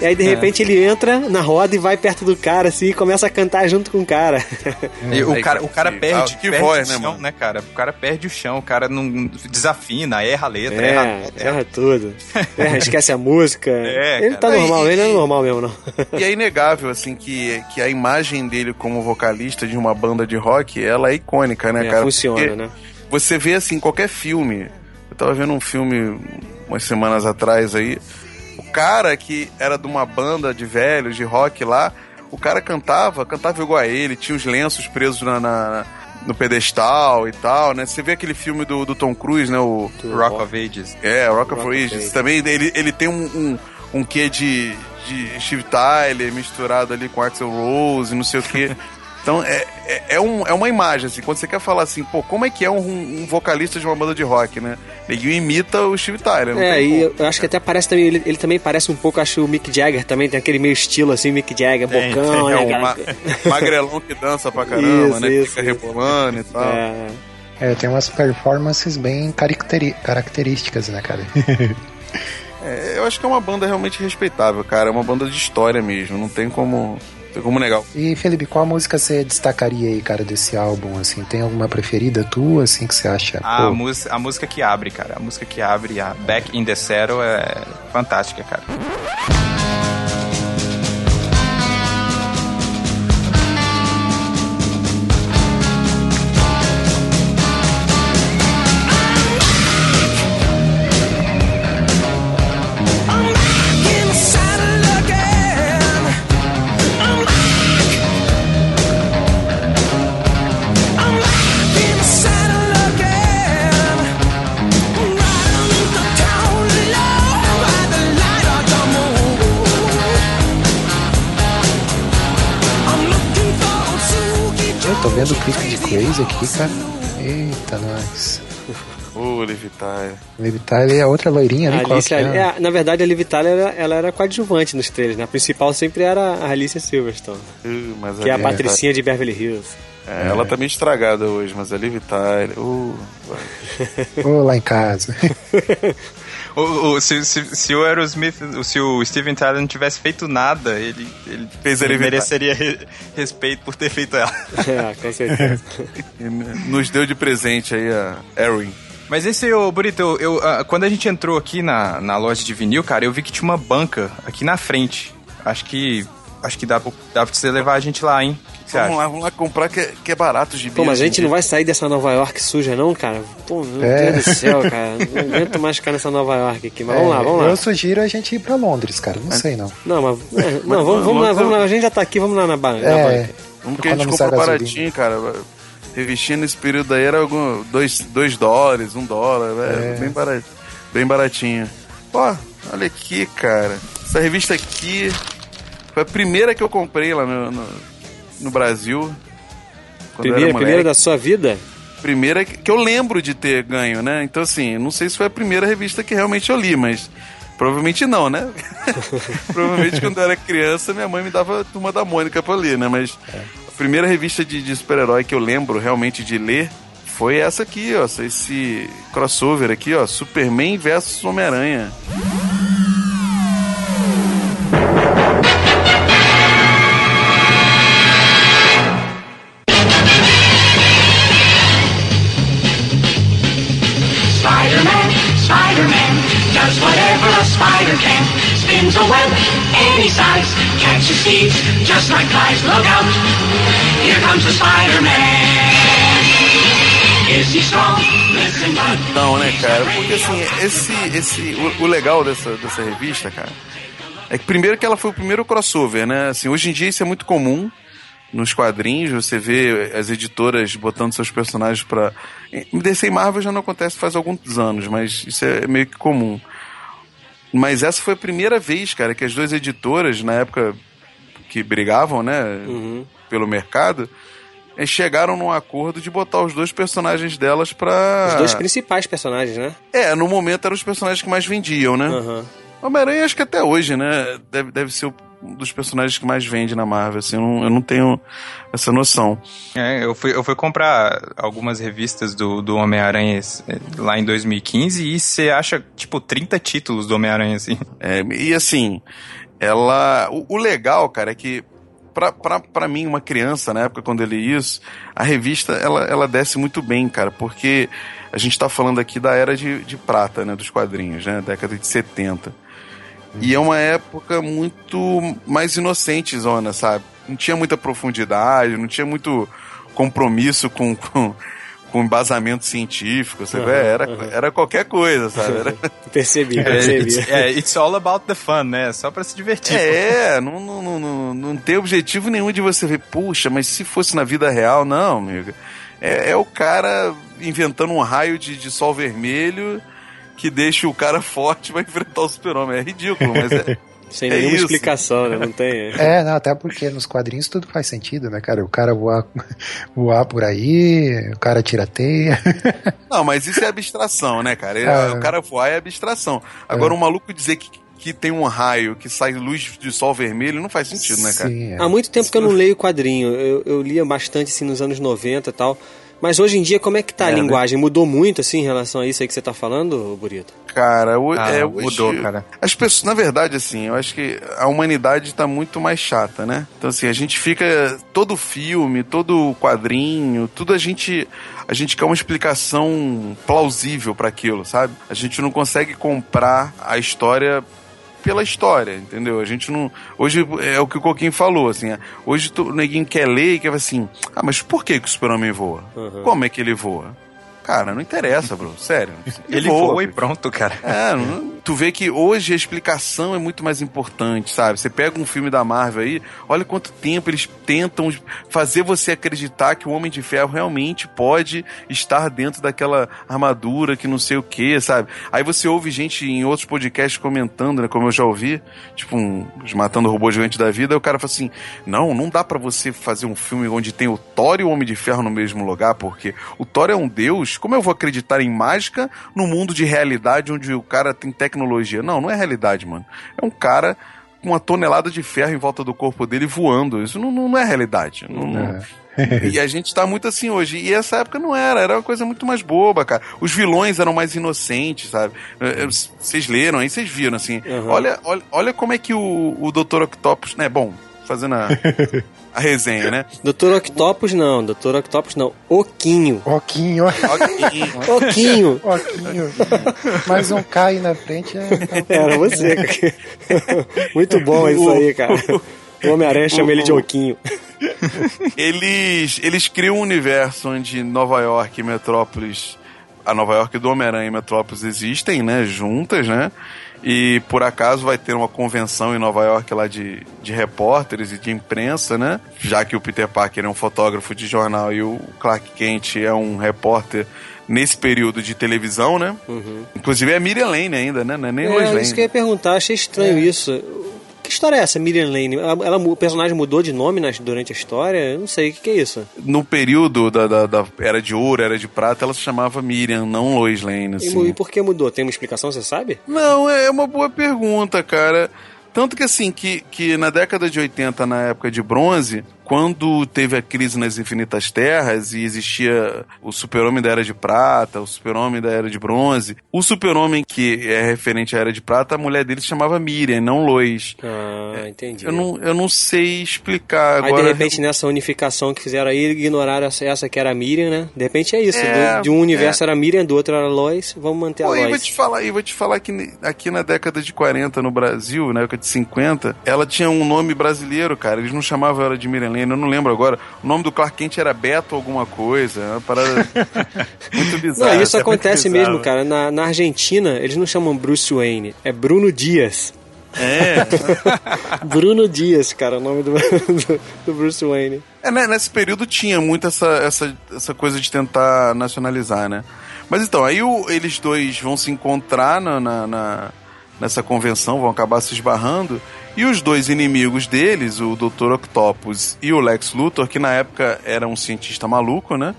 E aí, de é. repente, ele entra na roda e vai perto do cara, assim, e começa a cantar junto com o cara. E o cara, o cara perde, ah, que perde voz, o né, chão, né, né, cara? O cara perde o chão, o cara não desafina, erra a letra, é, erra, erra, erra tudo. erra, esquece a música. É, ele tá normal, e, ele não é normal mesmo, não. E é inegável, assim, que, que a imagem dele como vocalista de uma banda de rock, ela é icônica, né, é, cara? Funciona, Porque né? Você vê, assim, qualquer filme. Eu tava vendo um filme umas semanas atrás aí. Cara que era de uma banda de velhos, de rock lá, o cara cantava, cantava igual a ele, tinha os lenços presos na, na no pedestal e tal, né? Você vê aquele filme do, do Tom Cruise, né? O Rock of Ages. É, Rock, Rock of, Ages. Ages. Também ele, ele tem um, um, um quê de, de Steve Tyler misturado ali com Axel Rose, não sei o quê. Então é, é, é, um, é uma imagem, assim, quando você quer falar assim, pô, como é que é um, um vocalista de uma banda de rock, né? Ele imita o Steve Tyler. é, e eu acho que até parece também, ele, ele, também parece um pouco, acho o Mick Jagger também tem aquele meio estilo assim, Mick Jagger, tem, bocão, tem, né? É um magrelão que dança pra caramba, isso, né? Isso, Fica isso. rebolando e tal. É. é, tem umas performances bem características, né, cara? é, eu acho que é uma banda realmente respeitável, cara. É uma banda de história mesmo. Não tem como como negar. E Felipe, qual música você destacaria aí, cara, desse álbum? Assim, tem alguma preferida tua, assim, que você acha? A, música, a música que abre, cara. A música que abre, a Back in the Saddle é fantástica, cara. O Crazy aqui, cara. Eita, nós. Ô, Liv Tyler. Liv Tyler é a outra loirinha ali, Alice, é? é, Na verdade, a Liv Tyler ela, ela era coadjuvante nos trailers, né? A principal sempre era a Alicia Silverstone. Uh, que é a patricinha de Beverly Hills. É, ela tá meio estragada hoje, mas a Liv Tyler... Uh, Ô, lá em casa. O, o, se, se, se, o Aerosmith, se o Steven Tyler não tivesse feito nada, ele, ele, Fez ele mereceria re, respeito por ter feito ela. É, com certeza. Nos deu de presente aí a Erin. Mas esse, ô, Burito, eu, eu, uh, quando a gente entrou aqui na, na loja de vinil, cara, eu vi que tinha uma banca aqui na frente. Acho que acho que dá, dá pra você levar a gente lá, hein? Vamos acha? lá, vamos lá comprar que é, que é barato de Pô, mas a gente não vai sair dessa Nova York suja, não, cara? Pô, meu é. Deus do céu, cara. Não aguento mais ficar nessa Nova York aqui. Mas é, vamos lá, vamos lá. Eu sugiro a gente ir pra Londres, cara. Não é. sei, não. Não, mas. É, não, vamos, vamos, lá, vamos lá. A gente já tá aqui, vamos lá na banca. É. Vamos que a gente compra baratinho, cara. Revistinha nesse período aí era algum, dois, dois dólares, um dólar, é, é. bem, barat, bem baratinho. Pô, olha aqui, cara. Essa revista aqui foi a primeira que eu comprei lá no, no, no Brasil. Primeira, primeira da sua vida? Primeira que eu lembro de ter ganho, né? Então, assim, não sei se foi a primeira revista que realmente eu li, mas Provavelmente não, né? Provavelmente quando eu era criança, minha mãe me dava Turma da Mônica pra ler, né? Mas é. a primeira revista de, de super-herói que eu lembro realmente de ler foi essa aqui, ó. Esse crossover aqui, ó. Superman versus Homem-Aranha. A web any size, catches thieves just like flies. Look out, here comes the Spider-Man. Is he strong? Então, né, cara? Porque assim, esse, esse, o, o legal dessa, dessa revista, cara, é que primeiro que ela foi o primeiro crossover, né? Assim, hoje em dia isso é muito comum nos quadrinhos, você vê as editoras botando seus personagens para DC e Marvel já não acontece faz alguns anos, mas isso é meio que comum. Mas essa foi a primeira vez, cara, que as duas editoras, na época que brigavam, né, uhum. pelo mercado, chegaram num acordo de botar os dois personagens delas pra. Os dois principais personagens, né? É, no momento eram os personagens que mais vendiam, né? Uhum. Homem-Aranha, acho que até hoje, né? Deve, deve ser o um dos personagens que mais vende na Marvel, assim, eu não, eu não tenho essa noção. É, eu fui, eu fui comprar algumas revistas do, do Homem-Aranha é, lá em 2015 e você acha, tipo, 30 títulos do Homem-Aranha, assim. É, e assim, ela... O, o legal, cara, é que pra, pra, pra mim, uma criança, na época quando eu li isso, a revista, ela, ela desce muito bem, cara, porque a gente tá falando aqui da era de, de prata, né, dos quadrinhos, né, década de 70. E é uma época muito mais inocente, zona, sabe? Não tinha muita profundidade, não tinha muito compromisso com, com, com embasamento científico, você uhum, vê? Era, uhum. era qualquer coisa, sabe? Era... percebi, percebi. É, it's, é, it's all about the fun, né? Só pra se divertir. É, não, não, não, não, não tem objetivo nenhum de você ver, puxa, mas se fosse na vida real, não, amigo. É, é o cara inventando um raio de, de sol vermelho que deixa o cara forte vai enfrentar o super-homem. É ridículo, mas é. Sem é nenhuma isso. explicação, né? Não tem. É, não, até porque nos quadrinhos tudo faz sentido, né, cara? O cara voar, voar por aí, o cara tira teia. Não, mas isso é abstração, né, cara? É. O cara voar é abstração. Agora, é. um maluco dizer que, que tem um raio que sai luz de sol vermelho não faz sentido, né, cara? Sim, é. Há muito tempo que eu não leio quadrinho. Eu, eu lia bastante assim nos anos 90 e tal. Mas hoje em dia, como é que tá é, a né? linguagem? Né? Mudou muito, assim, em relação a isso aí que você tá falando, Burito? Cara, o, ah, é, hoje, mudou, cara. As pessoas, na verdade, assim, eu acho que a humanidade tá muito mais chata, né? Então, assim, a gente fica. Todo filme, todo quadrinho, tudo a gente. A gente quer uma explicação plausível para aquilo, sabe? A gente não consegue comprar a história pela história, entendeu? A gente não. Hoje é o que o Coquinho falou, assim. É, hoje tu, o neguinho quer ler e quer assim, ah, mas por que, que o super-homem voa? Uhum. Como é que ele voa? Cara, não interessa, bro. Sério. Ele, voa, voa e pronto, cara. É, não, tu vê que hoje a explicação é muito mais importante, sabe? Você pega um filme da Marvel aí, olha quanto tempo eles tentam fazer você acreditar que o Homem de Ferro realmente pode estar dentro daquela armadura que não sei o que, sabe? Aí você ouve gente em outros podcasts comentando, né? Como eu já ouvi, tipo, um, Matando o Robô Gigante da Vida, aí o cara fala assim: não, não dá para você fazer um filme onde tem o Thor e o Homem de Ferro no mesmo lugar, porque o Thor é um deus, como eu vou acreditar em mágica no mundo de realidade onde o cara tem tecnologia. Não, não é realidade, mano. É um cara com uma tonelada de ferro em volta do corpo dele voando. Isso não, não é realidade. Não, é. e a gente tá muito assim hoje. E essa época não era, era uma coisa muito mais boba, cara. Os vilões eram mais inocentes, sabe? Vocês leram aí, vocês viram, assim. Uhum. Olha, olha, olha como é que o, o Dr. Octopus, né? Bom, fazendo a, a resenha, né? Doutor Octopus não, Doutor Octopus não, Oquinho. Oquinho. Oquinho. Oquinho. Oquinho. Mas um K aí na frente é... Era você. Muito bom isso aí, cara. O Homem-Aranha chama ele de Oquinho. Eles, eles criam um universo onde Nova York e Metrópolis a Nova York do Homem-Aranha e Metrópolis existem, né, juntas, né? E por acaso vai ter uma convenção em Nova York lá de, de repórteres e de imprensa, né? Já que o Peter Parker é um fotógrafo de jornal e o Clark Kent é um repórter nesse período de televisão, né? Uhum. Inclusive é Miriam Lane ainda, né? Não é nem é, Lois Lane. isso que eu ia perguntar, achei estranho é. isso. Que história é essa, Miriam Lane? Ela, ela, o personagem mudou de nome nas, durante a história? Eu não sei, o que, que, é isso? No período da, da, da, Era de Ouro, Era de Prata, ela se chamava Miriam, não Lois Lane. Assim. E, e por que mudou? Tem uma explicação, você sabe? Não, é uma boa pergunta, cara. Tanto que assim, que, que na década de 80, na época de bronze, quando teve a crise nas Infinitas Terras e existia o Super-Homem da Era de Prata, o Super-Homem da Era de Bronze, o Super-Homem que é referente à Era de Prata, a mulher dele se chamava Miriam, não Lois. Ah, entendi. Eu não, eu não sei explicar agora. Aí de repente nessa unificação que fizeram aí, ignoraram essa, essa que era a Miriam, né? De repente é isso. É, do, de um universo é. era Miriam, do outro era Lois, vamos manter Pô, a Lois. E vou te falar, e vou te falar que aqui na década de 40 no Brasil, na época de 50, ela tinha um nome brasileiro, cara. Eles não chamavam ela de Miriam Lane, eu não lembro agora. O nome do Clark Kent era Beto alguma coisa. Uma parada muito bizarra. Não, isso é acontece mesmo, cara. Na, na Argentina, eles não chamam Bruce Wayne, é Bruno Dias. É. Bruno Dias, cara, o nome do, do, do, Bruce Wayne. É, né, nesse período tinha muito essa, essa, essa coisa de tentar nacionalizar, né? Mas então, aí o, eles dois vão se encontrar na, na, na, nessa convenção, vão acabar se esbarrando. E os dois inimigos deles, o Dr. Octopus e o Lex Luthor, que na época era um cientista maluco, né?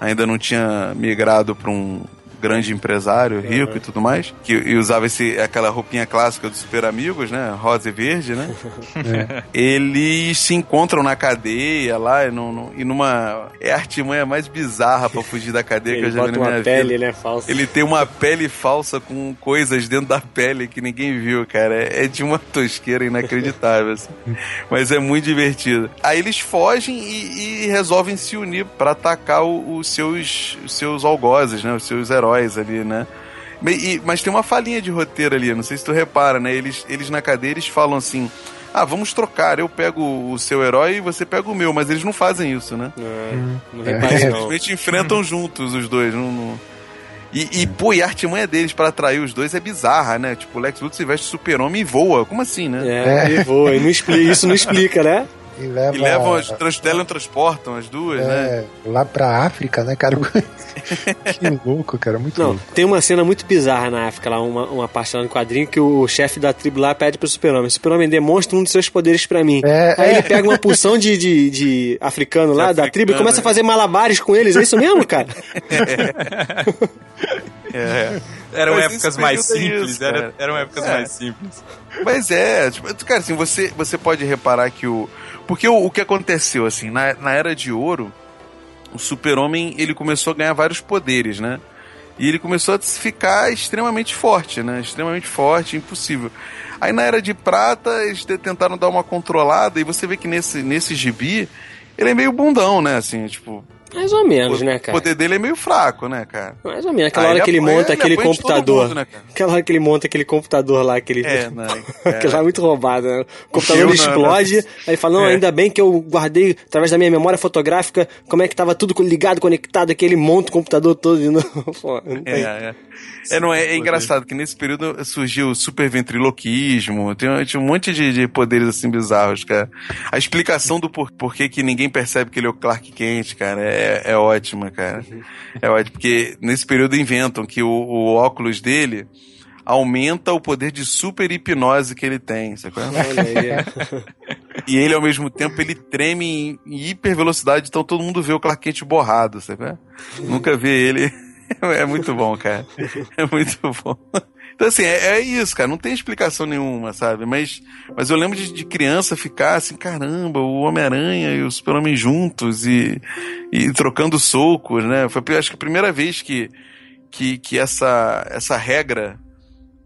Ainda não tinha migrado para um grande empresário, rico uhum. e tudo mais, que e usava esse, aquela roupinha clássica dos super amigos, né? Rosa e verde, né? é. Eles se encontram na cadeia lá e, no, e numa. É a artimanha mais bizarra pra fugir da cadeia que eu já vi na minha pele, vida. Ele é falso. Ele tem uma pele falsa com coisas dentro da pele que ninguém viu, cara. É, é de uma tosqueira inacreditável, assim. Mas é muito divertido. Aí eles fogem e, e resolvem se unir para atacar os seus, os seus algozes, né? Os seus heróis heróis ali, né? E, mas tem uma falinha de roteiro ali, não sei se tu repara, né? Eles, eles na cadeia eles falam assim: ah, vamos trocar, eu pego o seu herói e você pega o meu, mas eles não fazem isso, né? É, não é. Eles simplesmente enfrentam juntos os dois. Não, não... E, e, pô, e a artimanha deles para atrair os dois é bizarra, né? Tipo, o Lex Luthor se veste super-homem e voa. Como assim, né? É, é. e voa. E não explica, isso não explica, né? E, leva, e levam, as, trans, teletransportam as duas, é, né? Lá pra África, né, cara? que louco, cara, muito Não, louco. tem uma cena muito bizarra na África, lá, uma, uma parte lá no quadrinho, que o chefe da tribo lá pede pro super-homem, super-homem demonstra um dos seus poderes para mim. É, Aí é. ele pega uma porção de, de, de africano lá, de da africano, tribo, e começa a fazer malabares com eles, é isso mesmo, cara? É. Eram Mas épocas mais simples, isso, era, eram épocas é. mais simples. Mas é, tipo, cara, assim, você, você pode reparar que o, porque o, o que aconteceu, assim, na, na Era de Ouro, o super-homem, ele começou a ganhar vários poderes, né? E ele começou a ficar extremamente forte, né? Extremamente forte, impossível. Aí na Era de Prata, eles tentaram dar uma controlada, e você vê que nesse, nesse gibi, ele é meio bundão, né? Assim, tipo, mais ou menos, o, né, cara? O poder dele é meio fraco, né, cara? Mais ou menos. Aquela hora que ele monta aquele computador. Mundo, né, aquela hora que ele monta aquele computador lá, aquele. É, não. É. Aquilo lá é muito roubado, né? O computador explode, não, aí ele fala: Não, é. ainda bem que eu guardei através da minha memória fotográfica como é que tava tudo ligado, conectado, aqui ele monta o computador todo de novo. Pô, é, é. É, não, é, é, engraçado que nesse período surgiu o super ventriloquismo, tem, tinha um monte de, de, poderes assim bizarros, cara. A explicação do por, porquê que ninguém percebe que ele é o Clark Kent, cara, é, é ótima, cara. É ótimo, porque nesse período inventam que o, o óculos dele aumenta o poder de super hipnose que ele tem, sacou? e ele, ao mesmo tempo, ele treme em, em hiper velocidade, então todo mundo vê o Clark Kent borrado, sabe? Nunca vê ele é muito bom, cara. É muito bom. Então, assim, é, é, isso, cara. Não tem explicação nenhuma, sabe? Mas, mas eu lembro de, de criança ficar assim, caramba, o Homem-Aranha e o Super-Homem juntos e, e trocando socos, né? Foi, acho que a primeira vez que, que, que essa, essa regra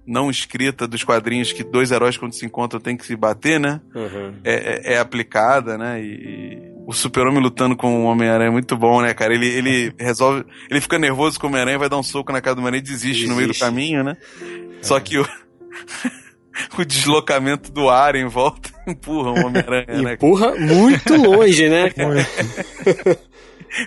não escrita dos quadrinhos que dois heróis quando se encontram tem que se bater, né? Uhum. É, é, é, aplicada, né? E, o super-homem lutando com o Homem-Aranha é muito bom, né, cara? Ele, ele resolve. Ele fica nervoso com o Homem-Aranha, vai dar um soco na cara do Homem-Aranha e desiste, desiste, no meio do caminho, né? É. Só que o. o deslocamento do ar em volta empurra o Homem-Aranha, né? Empurra muito longe, né, cara?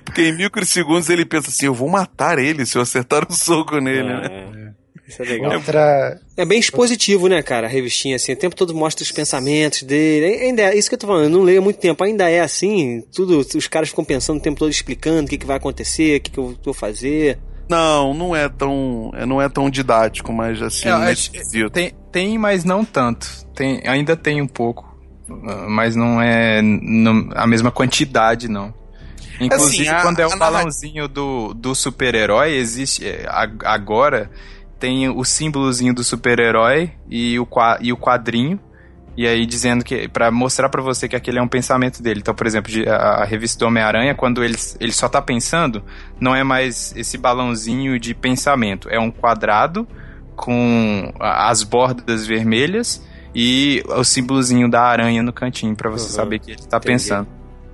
Porque em microsegundos ele pensa assim: eu vou matar ele se eu acertar um soco nele, é, né? Isso é legal. Outra... É bem expositivo, né, cara? A revistinha, assim. O tempo todo mostra os pensamentos dele. Ainda é isso que eu tô falando. Eu não leio há muito tempo. Ainda é assim. Tudo, os caras ficam pensando o tempo todo, explicando o que, que vai acontecer, o que, que eu vou fazer. Não, não é tão, não é tão didático, mas assim, é, tem, tem, mas não tanto. Tem, ainda tem um pouco, mas não é não, a mesma quantidade, não. Inclusive, assim, a, quando é o balãozinho do, do super-herói, existe. É, agora tem o símbolozinho do super-herói e o, e o quadrinho. E aí dizendo que para mostrar para você que aquele é um pensamento dele. Então, por exemplo, a, a revista do Homem-Aranha, quando ele, ele só tá pensando, não é mais esse balãozinho de pensamento, é um quadrado com as bordas vermelhas e o símbolozinho da aranha no cantinho para você uhum. saber que ele tá Entendi. pensando.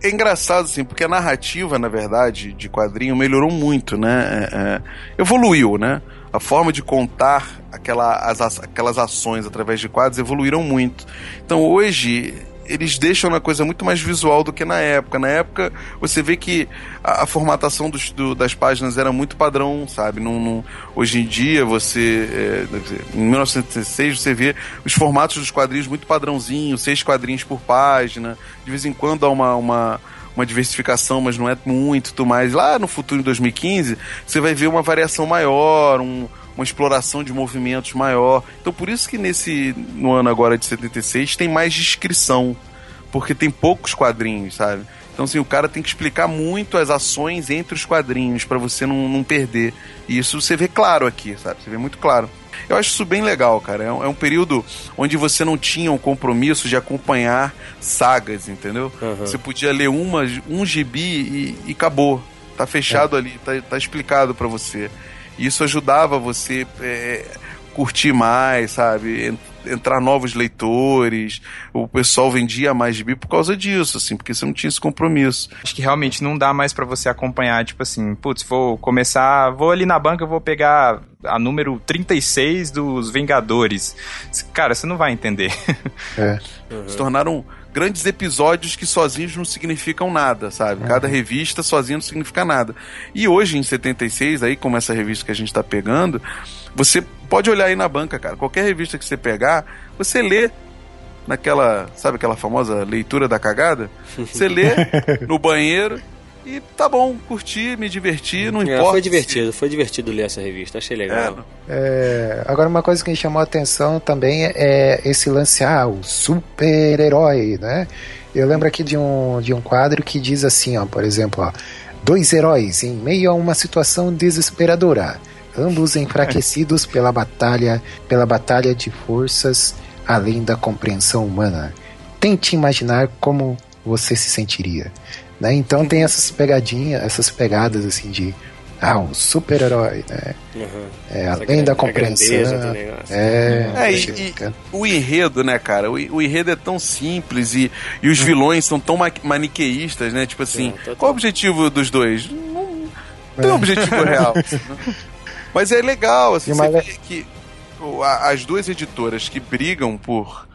É engraçado, assim, porque a narrativa, na verdade, de quadrinho melhorou muito, né? É, é, evoluiu, né? A forma de contar aquela, as, aquelas ações através de quadros evoluíram muito. Então hoje eles deixam uma coisa muito mais visual do que na época. Na época, você vê que a, a formatação dos, do, das páginas era muito padrão, sabe? Não, hoje em dia, você. É, em 1966, você vê os formatos dos quadrinhos muito padrãozinho, seis quadrinhos por página. De vez em quando há uma, uma uma diversificação, mas não é muito, tudo mais. Lá no futuro, em 2015, você vai ver uma variação maior, um, uma exploração de movimentos maior. Então, por isso que nesse no ano agora de 76 tem mais descrição, porque tem poucos quadrinhos, sabe? Então, assim, o cara tem que explicar muito as ações entre os quadrinhos para você não, não perder. E isso você vê claro aqui, sabe? Você vê muito claro. Eu acho isso bem legal, cara. É um, é um período onde você não tinha o um compromisso de acompanhar sagas, entendeu? Uhum. Você podia ler uma, um gibi e, e acabou. Tá fechado é. ali, tá, tá explicado para você. E isso ajudava você é, curtir mais, sabe? Entrar novos leitores. O pessoal vendia mais gibi por causa disso, assim, porque você não tinha esse compromisso. Acho que realmente não dá mais para você acompanhar, tipo assim, putz, vou começar, vou ali na banca, vou pegar a número 36 dos Vingadores. Cara, você não vai entender. É. Uhum. Se tornaram grandes episódios que sozinhos não significam nada, sabe? Uhum. Cada revista sozinha não significa nada. E hoje, em 76, aí, como essa revista que a gente tá pegando, você pode olhar aí na banca, cara. Qualquer revista que você pegar, você lê naquela, sabe aquela famosa leitura da cagada? Você lê no banheiro, e tá bom, curti, me diverti, não é, importa. Foi divertido, se... foi divertido ler essa revista, achei legal. É, agora, uma coisa que me chamou a atenção também é esse lance, ah, o super-herói, né? Eu lembro aqui de um, de um quadro que diz assim, ó, por exemplo, ó, dois heróis em meio a uma situação desesperadora, ambos enfraquecidos pela batalha, pela batalha de forças além da compreensão humana. Tente imaginar como você se sentiria. Né? Então tem essas pegadinhas, essas pegadas assim de ah, um super-herói, né? Uhum. É, além da compreensão. É, é e, e o enredo, né, cara? O, o, enredo é tão simples e, e os vilões são tão maniqueístas, né? Tipo assim, é, qual o objetivo dos dois? Não, não tem um objetivo real. Mas é legal, assim, você vê que as duas editoras que brigam por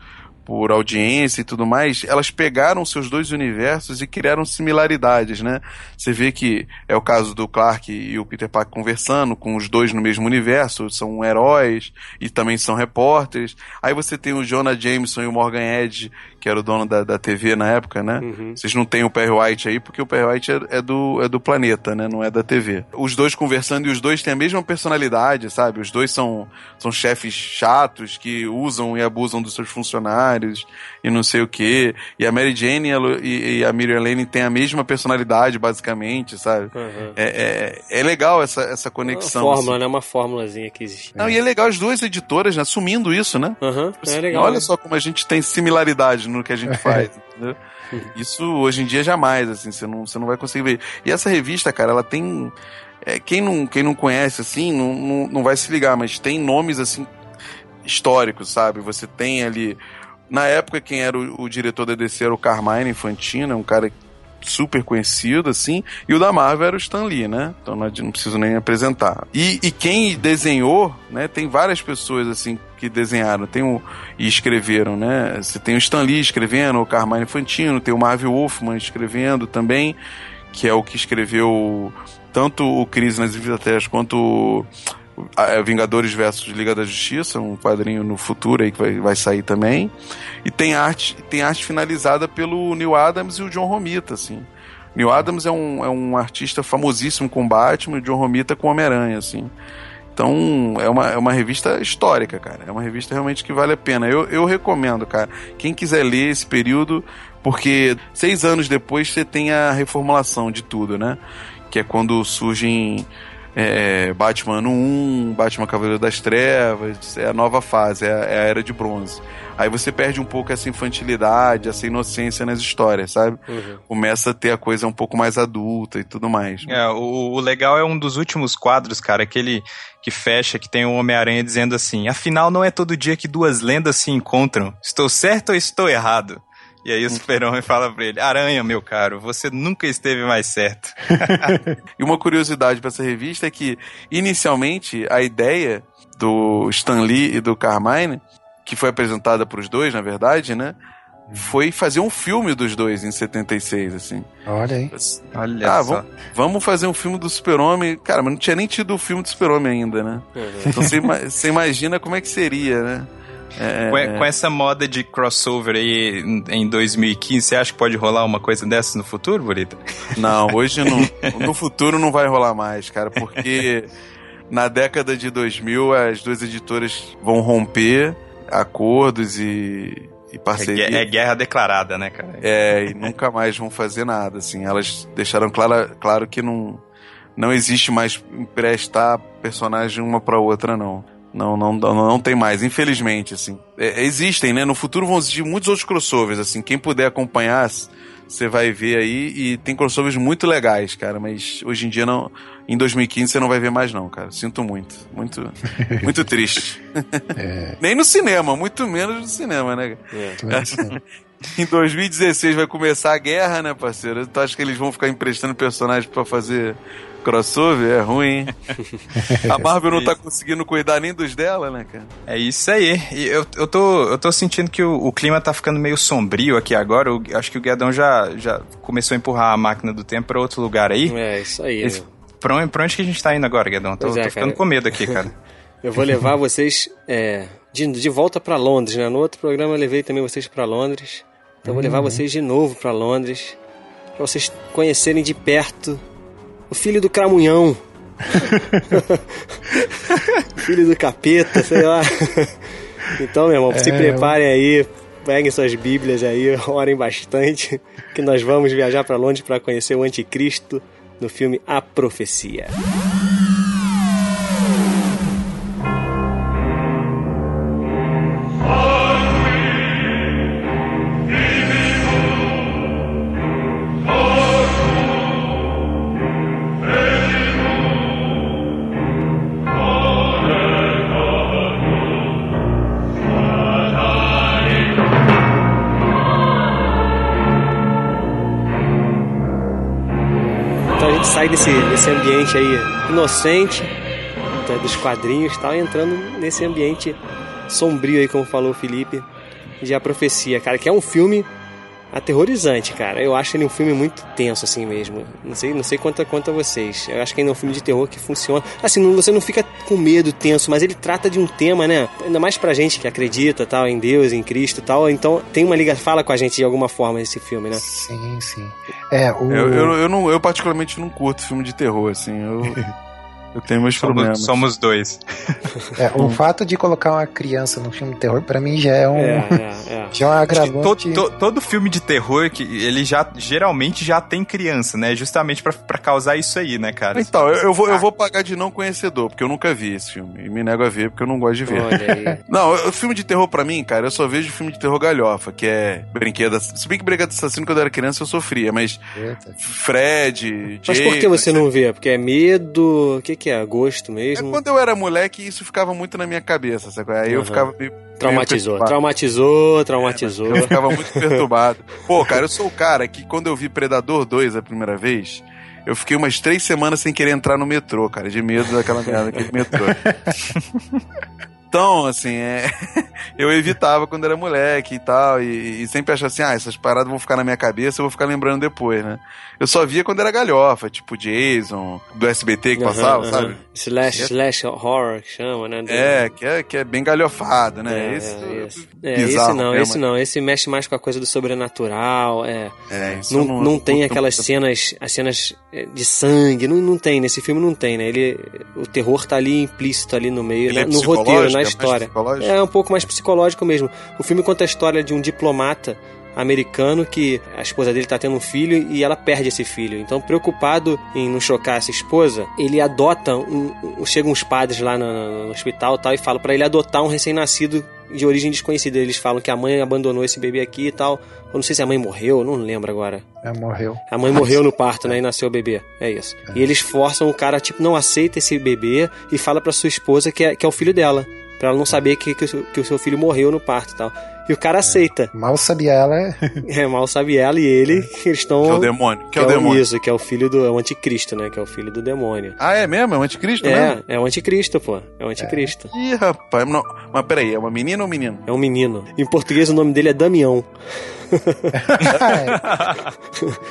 por audiência e tudo mais, elas pegaram seus dois universos e criaram similaridades, né? Você vê que é o caso do Clark e o Peter Parker conversando com os dois no mesmo universo, são heróis e também são repórteres. Aí você tem o Jonah Jameson e o Morgan Edge, que era o dono da, da TV na época, né? Uhum. Vocês não têm o Perry White aí, porque o Perry White é, é, do, é do planeta, né? Não é da TV. Os dois conversando e os dois têm a mesma personalidade, sabe? Os dois são, são chefes chatos que usam e abusam dos seus funcionários e não sei o que. E a Mary Jane e, e a Miriam Lane têm a mesma personalidade, basicamente, sabe? Uhum. É, é, é, legal essa, essa conexão. É uma fórmula, assim. né? Uma fórmulazinha que existe. Não, e é legal as duas editoras né, assumindo isso, né? Uhum. É legal. Olha só como a gente tem similaridade no que a gente faz, entendeu? Isso hoje em dia jamais, assim, você não, você não vai conseguir ver. E essa revista, cara, ela tem. É, quem, não, quem não conhece, assim, não, não, não vai se ligar, mas tem nomes, assim, históricos, sabe? Você tem ali. Na época, quem era o, o diretor da DC era o Carmine Infantino, um cara super conhecido, assim, e o da Marvel era o Stan Lee, né? Então não, não preciso nem apresentar. E, e quem desenhou, né? Tem várias pessoas, assim, que desenharam tem o, e escreveram, né? Você tem o Stan Lee escrevendo, o Carmine Infantino, tem o Marvel Wolfman escrevendo também, que é o que escreveu tanto o Crise nas Infinitas quanto Vingadores versus Liga da Justiça, um quadrinho no futuro aí que vai, vai sair também. E tem arte, tem arte finalizada pelo Neil Adams e o John Romita, assim. Neil Adams é um, é um artista famosíssimo com Batman e o John Romita com Homem-Aranha, assim. Então, é uma, é uma revista histórica, cara. É uma revista realmente que vale a pena. Eu, eu recomendo, cara. Quem quiser ler esse período, porque seis anos depois você tem a reformulação de tudo, né? Que é quando surgem é, Batman 1, Batman Cavaleiro das Trevas, é a nova fase, é a, é a, Era de Bronze. Aí você perde um pouco essa infantilidade, essa inocência nas histórias, sabe? Uhum. Começa a ter a coisa um pouco mais adulta e tudo mais. Né? É, o, o, legal é um dos últimos quadros, cara, aquele que fecha, que tem o Homem-Aranha dizendo assim: afinal, não é todo dia que duas lendas se encontram. Estou certo ou estou errado? E aí o super-homem fala pra ele: Aranha, meu caro, você nunca esteve mais certo. e uma curiosidade para essa revista é que, inicialmente, a ideia do Stan Lee e do Carmine, que foi apresentada para os dois, na verdade, né? Foi fazer um filme dos dois em 76, assim. Olha aí. Olha ah, só. Vamos, vamos fazer um filme do Super-Homem. Cara, mas não tinha nem tido o filme do Super-Homem ainda, né? Uhum. Então você, você imagina como é que seria, né? É, com, com, essa moda de crossover aí em 2015, você acha que pode rolar uma coisa dessas no futuro, Bonita? Não, hoje não. no futuro não vai rolar mais, cara, porque na década de 2000 as duas editoras vão romper acordos e, e parcerias. É, é, guerra declarada, né, cara? É, e nunca mais vão fazer nada, assim. Elas deixaram claro, claro que não, não existe mais emprestar personagem uma para outra, não. Não, não, não, não tem mais, infelizmente, assim. É, existem, né? No futuro vão existir muitos outros crossovers, assim. Quem puder acompanhar, você vai ver aí. E tem crossovers muito legais, cara. Mas hoje em dia, não, em 2015, você não vai ver mais, não, cara. Sinto muito. Muito, muito triste. É. Nem no cinema, muito menos no cinema, né? É. em 2016 vai começar a guerra, né, parceiro? Tu acha que eles vão ficar emprestando personagens para fazer crossover é ruim, A Marvel não tá conseguindo cuidar nem dos dela, né, cara? É isso aí. E eu, eu, tô, eu tô sentindo que o, o clima tá ficando meio sombrio aqui agora. Eu acho que o Guedão já, já começou a empurrar a máquina do tempo pra outro lugar aí. É, isso aí. Esse, pra, onde, pra onde que a gente tá indo agora, Guedão? Tô, é, tô ficando com medo aqui, cara. eu vou levar vocês é, de, de volta para Londres, né? No outro programa eu levei também vocês para Londres. Então eu vou levar uhum. vocês de novo para Londres. Pra vocês conhecerem de perto o filho do Cramunhão. filho do capeta, sei lá. Então, meu irmão, é, se preparem aí, peguem suas bíblias aí, orem bastante, que nós vamos viajar para Londres para conhecer o anticristo no filme A Profecia. Ambiente aí inocente dos quadrinhos e tal, entrando nesse ambiente sombrio aí, como falou o Felipe, de A Profecia, cara, que é um filme aterrorizante, cara. Eu acho ele um filme muito tenso, assim mesmo. Não sei, não sei quanto, quanto a vocês. Eu acho que ele é um filme de terror que funciona. Assim, não, você não fica com medo, tenso, mas ele trata de um tema, né? Ainda mais pra gente que acredita, tal, em Deus, em Cristo tal. Então tem uma liga, fala com a gente de alguma forma esse filme, né? Sim, sim. É, o... eu, eu, eu, não, eu particularmente não curto filme de terror, assim. Eu. Eu tenho meus somos, problemas. Somos dois. É, o fato de colocar uma criança no filme de terror, para mim, já é um. É, é, é. Já é um agravante. To, to, todo filme de terror, que ele já geralmente já tem criança, né? Justamente para causar isso aí, né, cara? Então, eu, eu, vou, eu vou pagar de não conhecedor, porque eu nunca vi esse filme. E me nego a ver, porque eu não gosto de ver. não, o filme de terror, para mim, cara, eu só vejo filme de terror galhofa, que é Brinquedo. Se bem que Brinquedo Assassino, quando eu era criança, eu sofria, mas. Eita. Fred. Mas por que você não vê? Porque é medo. O que, que que é? Gosto mesmo? É quando eu era moleque, isso ficava muito na minha cabeça, sabe? Aí eu ficava meio, Traumatizou, traumatizou, traumatizou. É, eu ficava muito perturbado. Pô, cara, eu sou o cara que quando eu vi Predador 2 a primeira vez, eu fiquei umas três semanas sem querer entrar no metrô, cara, de medo daquela merda, daquele metrô. Então, assim, é... eu evitava quando era moleque e tal, e, e, sempre achava assim, ah, essas paradas vão ficar na minha cabeça, eu vou ficar lembrando depois, né? Eu só via quando era galhofa, tipo Jason, do SBT que uhum, passava, uhum. sabe? Slash, é... slash horror, que chama, né? É, que é, que é bem galhofado, né? É, esse, é, esse. É, esse não, mesmo. esse não, esse mexe mais com a coisa do sobrenatural, é. é não, não, não tem aquelas cenas, as cenas é, de sangue, não, não tem, nesse filme não tem, né? Ele, o terror tá ali implícito ali no meio, né? no roteiro, na história. É um pouco mais psicológico mesmo. O filme conta a história de um diplomata americano que a esposa dele tá tendo um filho e ela perde esse filho. Então, preocupado em não chocar essa esposa, ele adota um, um chegam uns padres lá no, no hospital tal e falam para ele adotar um recém-nascido de origem desconhecida. Eles falam que a mãe abandonou esse bebê aqui e tal. Eu não sei se a mãe morreu, não lembro agora. É, morreu. A mãe morreu no parto, né? E nasceu o bebê. É isso. É. E eles forçam o cara, tipo, não aceita esse bebê e fala pra sua esposa que é, que é o filho dela. Pra ela não saber que, que, o, que o seu filho morreu no parto e tal. E o cara aceita. Mal sabe ela. é, mal sabe ela e ele, que eles estão. Que é o demônio. Que, que é o demônio. Isso, que é o filho do. É o anticristo, né? Que é o filho do demônio. Ah, é mesmo? É o anticristo é, mesmo? É o anticristo, pô. É o anticristo. É. Ih, rapaz. Não, mas peraí, é uma menina ou um menino? É um menino. Em português o nome dele é Damião.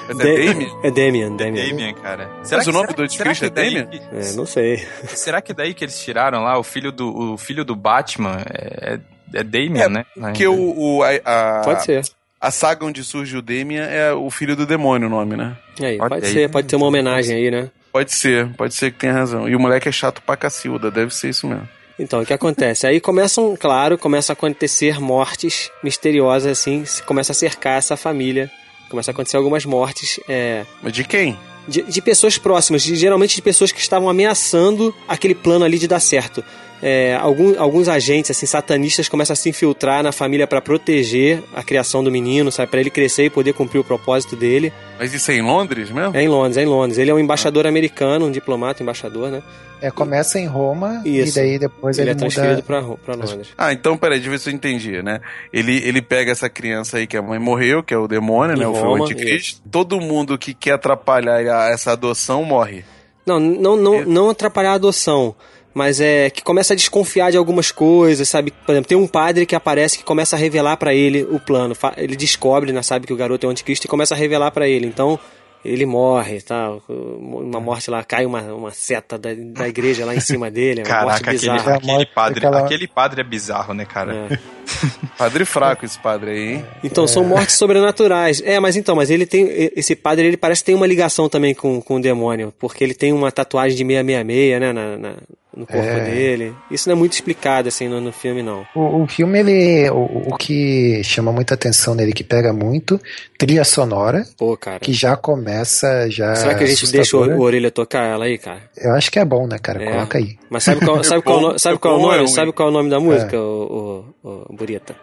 é Damien? É Damien, Damien. É Damien, cara. Será que, o nome será, do anticristo é Damien? Que, é, não sei. Será que daí que eles tiraram lá o filho do, o filho do Batman é, é Damien, é, né? Porque o, o a, a, Pode ser. A saga onde surge o Damien é o filho do demônio o nome, né? Aí, pode, pode ser, pode ter uma homenagem aí, né? Pode ser, pode ser que tenha razão. E o moleque é chato pra cacilda, deve ser isso mesmo. Então, o que acontece? Aí começam, claro, começa a acontecer mortes misteriosas, assim, começa a cercar essa família. Começa a acontecer algumas mortes. É... Mas de quem? De, de pessoas próximas, de, geralmente de pessoas que estavam ameaçando aquele plano ali de dar certo é, algum, alguns agentes assim satanistas começam a se infiltrar na família para proteger a criação do menino, sabe, para ele crescer e poder cumprir o propósito dele. Mas isso é em Londres mesmo? É em Londres, é em Londres. Ele é um embaixador ah. americano, um diplomata, um embaixador, né? É, começa em Roma Isso. e daí depois ele, ele é transferido para Londres. Ah, então peraí, deixa eu ver se eu entendi, né? Ele, ele pega essa criança aí que a mãe morreu, que é o demônio, em né? Roma, o anticristo. Todo mundo que quer atrapalhar essa adoção morre. Não, não, não, não atrapalhar a adoção mas é que começa a desconfiar de algumas coisas, sabe? Por exemplo, tem um padre que aparece que começa a revelar para ele o plano. Ele descobre, né, sabe que o garoto é o anticristo e começa a revelar para ele. Então, ele morre, tá? Uma morte lá, cai uma, uma seta da, da igreja lá em cima dele. É uma Caraca, aquele, aquele, padre, aquela... aquele padre é bizarro, né, cara? É. padre fraco esse padre aí, hein? Então, é. são mortes sobrenaturais. É, mas então, mas ele tem. Esse padre, ele parece que tem uma ligação também com, com o demônio, porque ele tem uma tatuagem de 666, né, na, na no corpo é... dele. Isso não é muito explicado assim no, no filme, não. O, o filme, ele. O, o, que chama muita atenção nele, que pega muito, trilha sonora. Pô, cara. Que já começa. Já Será que a gente deixa o, o orelha tocar ela aí, cara? Eu acho que é bom, né, cara? É. Coloca aí. Mas sabe qual, sabe qual, sabe qual, é o nome? Sabe qual é o nome da música, é. o, o, o Burita?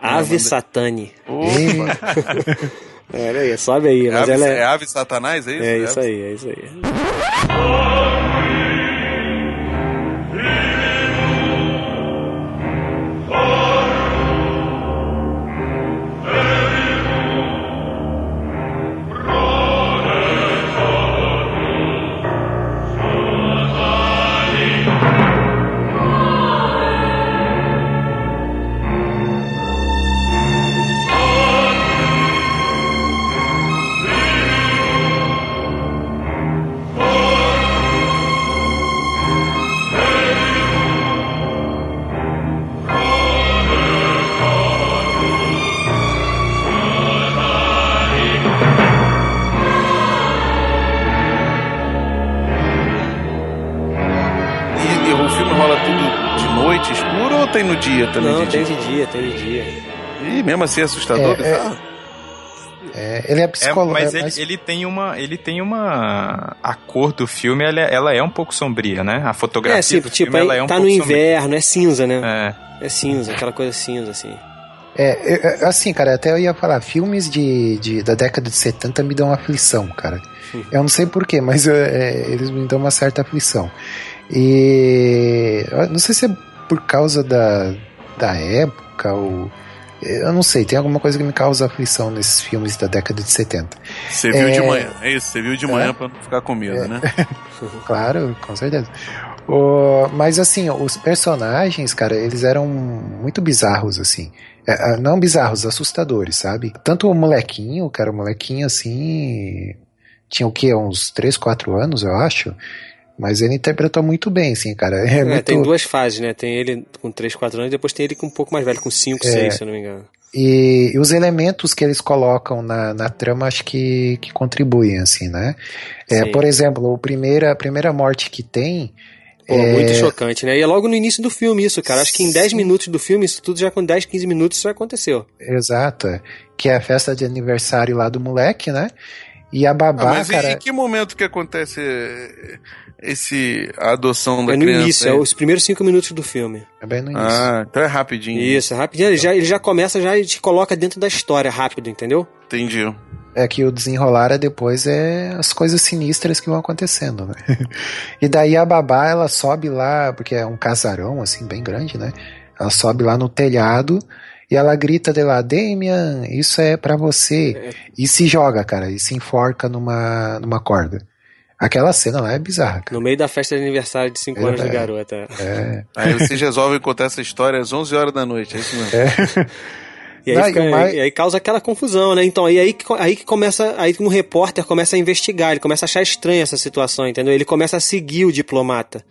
Ave Satani. É, olha aí, sobe aí. É, ave, é... é ave satanás, é isso? É isso aí, é isso aí. Tem no dia também? Não, de tem dia? de dia, tem de dia. E mesmo assim é assustador? É, é, é, ele é psicológico. É, mas, ele, mas ele tem uma. Ele tem uma. A cor do filme, ela, é, ela é um pouco sombria, né? A fotografia é, tipo, do tipo, filme, ela é um tá pouco no inverno, sombria. é cinza, né? É. É cinza, aquela coisa cinza, assim. É, assim, cara, até eu ia falar, filmes de, de, da década de 70 me dão aflição, cara. Eu não sei porquê, mas é, eles me dão uma certa aflição. E não sei se é por causa da, da época ou. Eu não sei, tem alguma coisa que me causa aflição nesses filmes da década de 70. Você viu é... de manhã, é isso, você viu de manhã é... pra não ficar com medo, é... né? claro, com certeza. O, mas assim, os personagens, cara, eles eram muito bizarros, assim. É, é não bizarros, assustadores, sabe? Tanto o molequinho, cara, o molequinho assim. Tinha o quê? Uns 3, 4 anos, eu acho. Mas ele interpretou muito bem, assim, cara. É, é muito... Tem duas fases, né? Tem ele com 3, 4 anos e depois tem ele com um pouco mais velho, com 5, 6, é. se eu não me engano. E, e, os elementos que eles colocam na, na trama acho que, que contribuem, assim, né? É, por exemplo, a primeira, a primeira morte que tem. Pô, é... muito chocante, né? E é logo no início do filme isso, cara. Acho que em 10 minutos do filme, isso tudo já com 10, 15 minutos já aconteceu. Exato. Que é a festa de aniversário lá do moleque, né? E a babá, ah, mas cara... em que momento que acontece esse a adoção da é no criança? Início, é os primeiros cinco minutos do filme. É bem no início. Ah, então é rapidinho. Isso, é rapidinho. Ele já, ele já começa, já te coloca dentro da história rápido, entendeu? Entendi. É que o desenrolar é depois é as coisas sinistras que vão acontecendo, né? e daí a babá, ela sobe lá, porque é um casarão, assim, bem grande, né? Ela sobe lá no telhado e ela grita de lá, Damian, isso é para você. É. E se joga, cara, e se enforca numa, numa corda. Aquela cena lá é bizarra. Cara. No meio da festa de aniversário de 5 é, anos é, de garota. É. Aí vocês resolvem contar essa história às 11 horas da noite, é isso mesmo. É. E aí, Não, fica, mais... e aí, causa aquela confusão, né? Então, aí, aí, aí que começa. Aí um repórter começa a investigar, ele começa a achar estranha essa situação, entendeu? Ele começa a seguir o diplomata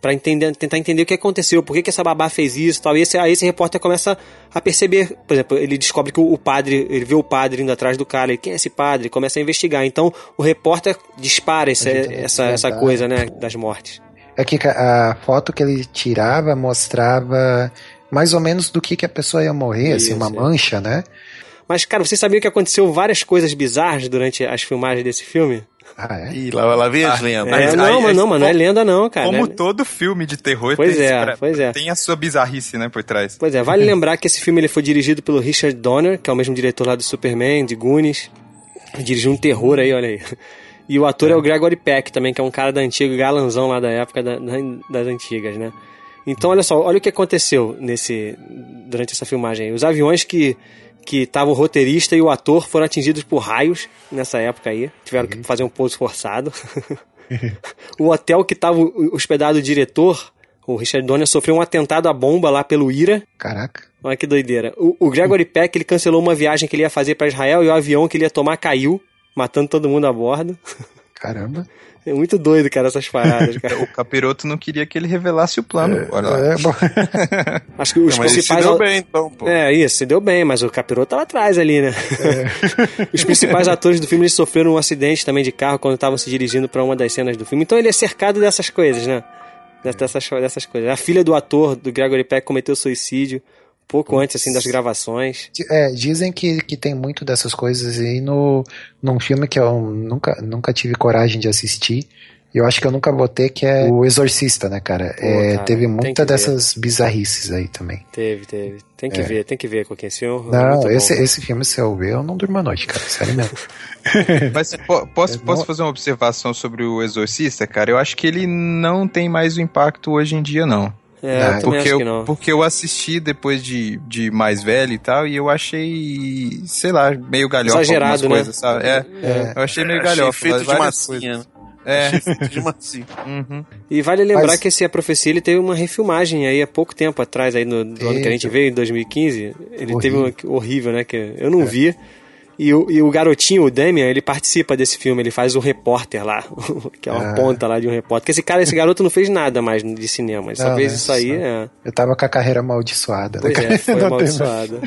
para entender, tentar entender o que aconteceu, por que, que essa babá fez isso tal. E esse, aí esse repórter começa a perceber, por exemplo, ele descobre que o, o padre, ele vê o padre indo atrás do cara, ele, quem é esse padre? Começa a investigar. Então o repórter dispara esse, essa, essa coisa, né, das mortes. É que a foto que ele tirava mostrava mais ou menos do que, que a pessoa ia morrer, isso, assim, uma mancha, né? Mas, cara, você sabia que aconteceu várias coisas bizarras durante as filmagens desse filme? Ah, é? Ih, lá, lá vem as ah, lendas. É, não, mas não, mas não é lenda não, cara. Como todo filme de terror pois tem, é, pois é. tem a sua bizarrice, né, por trás. Pois é, vale lembrar que esse filme ele foi dirigido pelo Richard Donner, que é o mesmo diretor lá do Superman, de Goonies. Dirigiu um terror aí, olha aí. E o ator é, é o Gregory Peck também, que é um cara da antiga, galanzão lá da época da, das antigas, né? Então, olha só, olha o que aconteceu nesse durante essa filmagem. Os aviões que que tava o roteirista e o ator foram atingidos por raios nessa época aí. Tiveram uhum. que fazer um pouso forçado. o hotel que tava hospedado o diretor, o Richard Donner, sofreu um atentado à bomba lá pelo IRA. Caraca. Olha que doideira. O, o Gregory Peck, ele cancelou uma viagem que ele ia fazer para Israel e o avião que ele ia tomar caiu, matando todo mundo a bordo. Caramba. É muito doido, cara, essas paradas, cara. o capiroto não queria que ele revelasse o plano. É, Olha lá. É, bom. Acho que os não, principais. Se deu bem, então, pô. É, isso, se deu bem, mas o capiroto tava atrás ali, né? É. os principais atores do filme eles sofreram um acidente também de carro quando estavam se dirigindo para uma das cenas do filme. Então ele é cercado dessas coisas, né? Dessas, dessas coisas. A filha do ator, do Gregory Peck, cometeu suicídio pouco antes assim das gravações. É, dizem que, que tem muito dessas coisas aí no num filme que eu nunca, nunca tive coragem de assistir. Eu acho que eu nunca botei que é o Exorcista, né, cara? Pô, é, cara teve muita dessas ver. bizarrices aí também. Teve, teve. Tem que é. ver, tem que ver com quem senhor. Não, esse, esse filme, se eu ver, eu não durmo à noite, cara. Sério mesmo. Mas posso, é posso fazer uma observação sobre o Exorcista, cara? Eu acho que ele não tem mais o impacto hoje em dia, não. É, eu porque eu, porque eu assisti depois de, de mais velho e tal, e eu achei, sei lá, meio galhofa Exagerado, né? coisas, sabe? É, é, eu achei meio galhofa. Achei feito de massinha. É. de massinha. Uhum. E vale lembrar Mas... que esse A Profecia ele teve uma refilmagem aí há pouco tempo atrás, aí no, no ano que a gente veio, em 2015. Ele horrível. teve uma horrível, né? Que eu não é. vi. E o, e o garotinho, o Damian, ele participa desse filme, ele faz o repórter lá, que é uma ah. ponta lá de um repórter. Porque esse cara, esse garoto não fez nada mais de cinema, ele só fez né, isso aí. É... Eu tava com a carreira amaldiçoada. Pois né? é, foi amaldiçoada.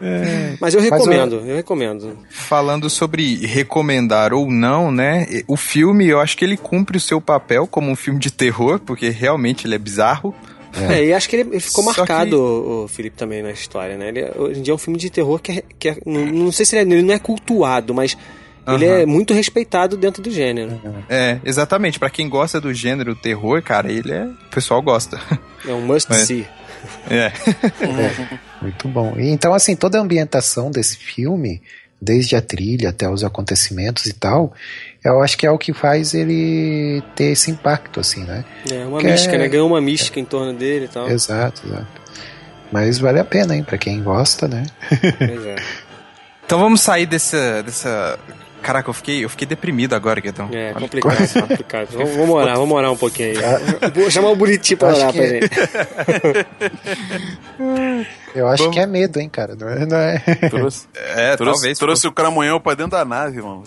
é. Mas eu recomendo, Mas eu... eu recomendo. Falando sobre recomendar ou não, né? O filme, eu acho que ele cumpre o seu papel como um filme de terror, porque realmente ele é bizarro. É. é, e acho que ele ficou Só marcado, que... o, o Felipe, também na história, né? Ele, hoje em dia é um filme de terror que é. Que é não, não, sei se ele, é, ele não é cultuado, mas ele é muito respeitado dentro do gênero. É, exatamente. para quem gosta do gênero terror, cara, ele é. O pessoal gosta. É um must Mas... see. É. é. Muito bom. E, então, assim, toda a ambientação desse filme, desde a trilha até os acontecimentos e tal, eu acho que é o que faz ele ter esse impacto, assim, né? É, uma que mística, é... né? Ganhou uma mística é. em torno dele e tal. Exato, exato. Mas vale a pena, hein? Pra quem gosta, né? Pois é. Então vamos sair dessa, dessa Caraca, eu fiquei, eu fiquei deprimido agora, Guedão. É, complicado, complicado. Vamos, vamos orar, vamos orar um pouquinho aí. Vou chamar o Buriti pra orar pra gente. Eu acho Vamos... que é medo, hein, cara. Não é. Não é... Trouxe, é, trouxe, talvez. Trouxe o cramunhão pra dentro da nave, mano.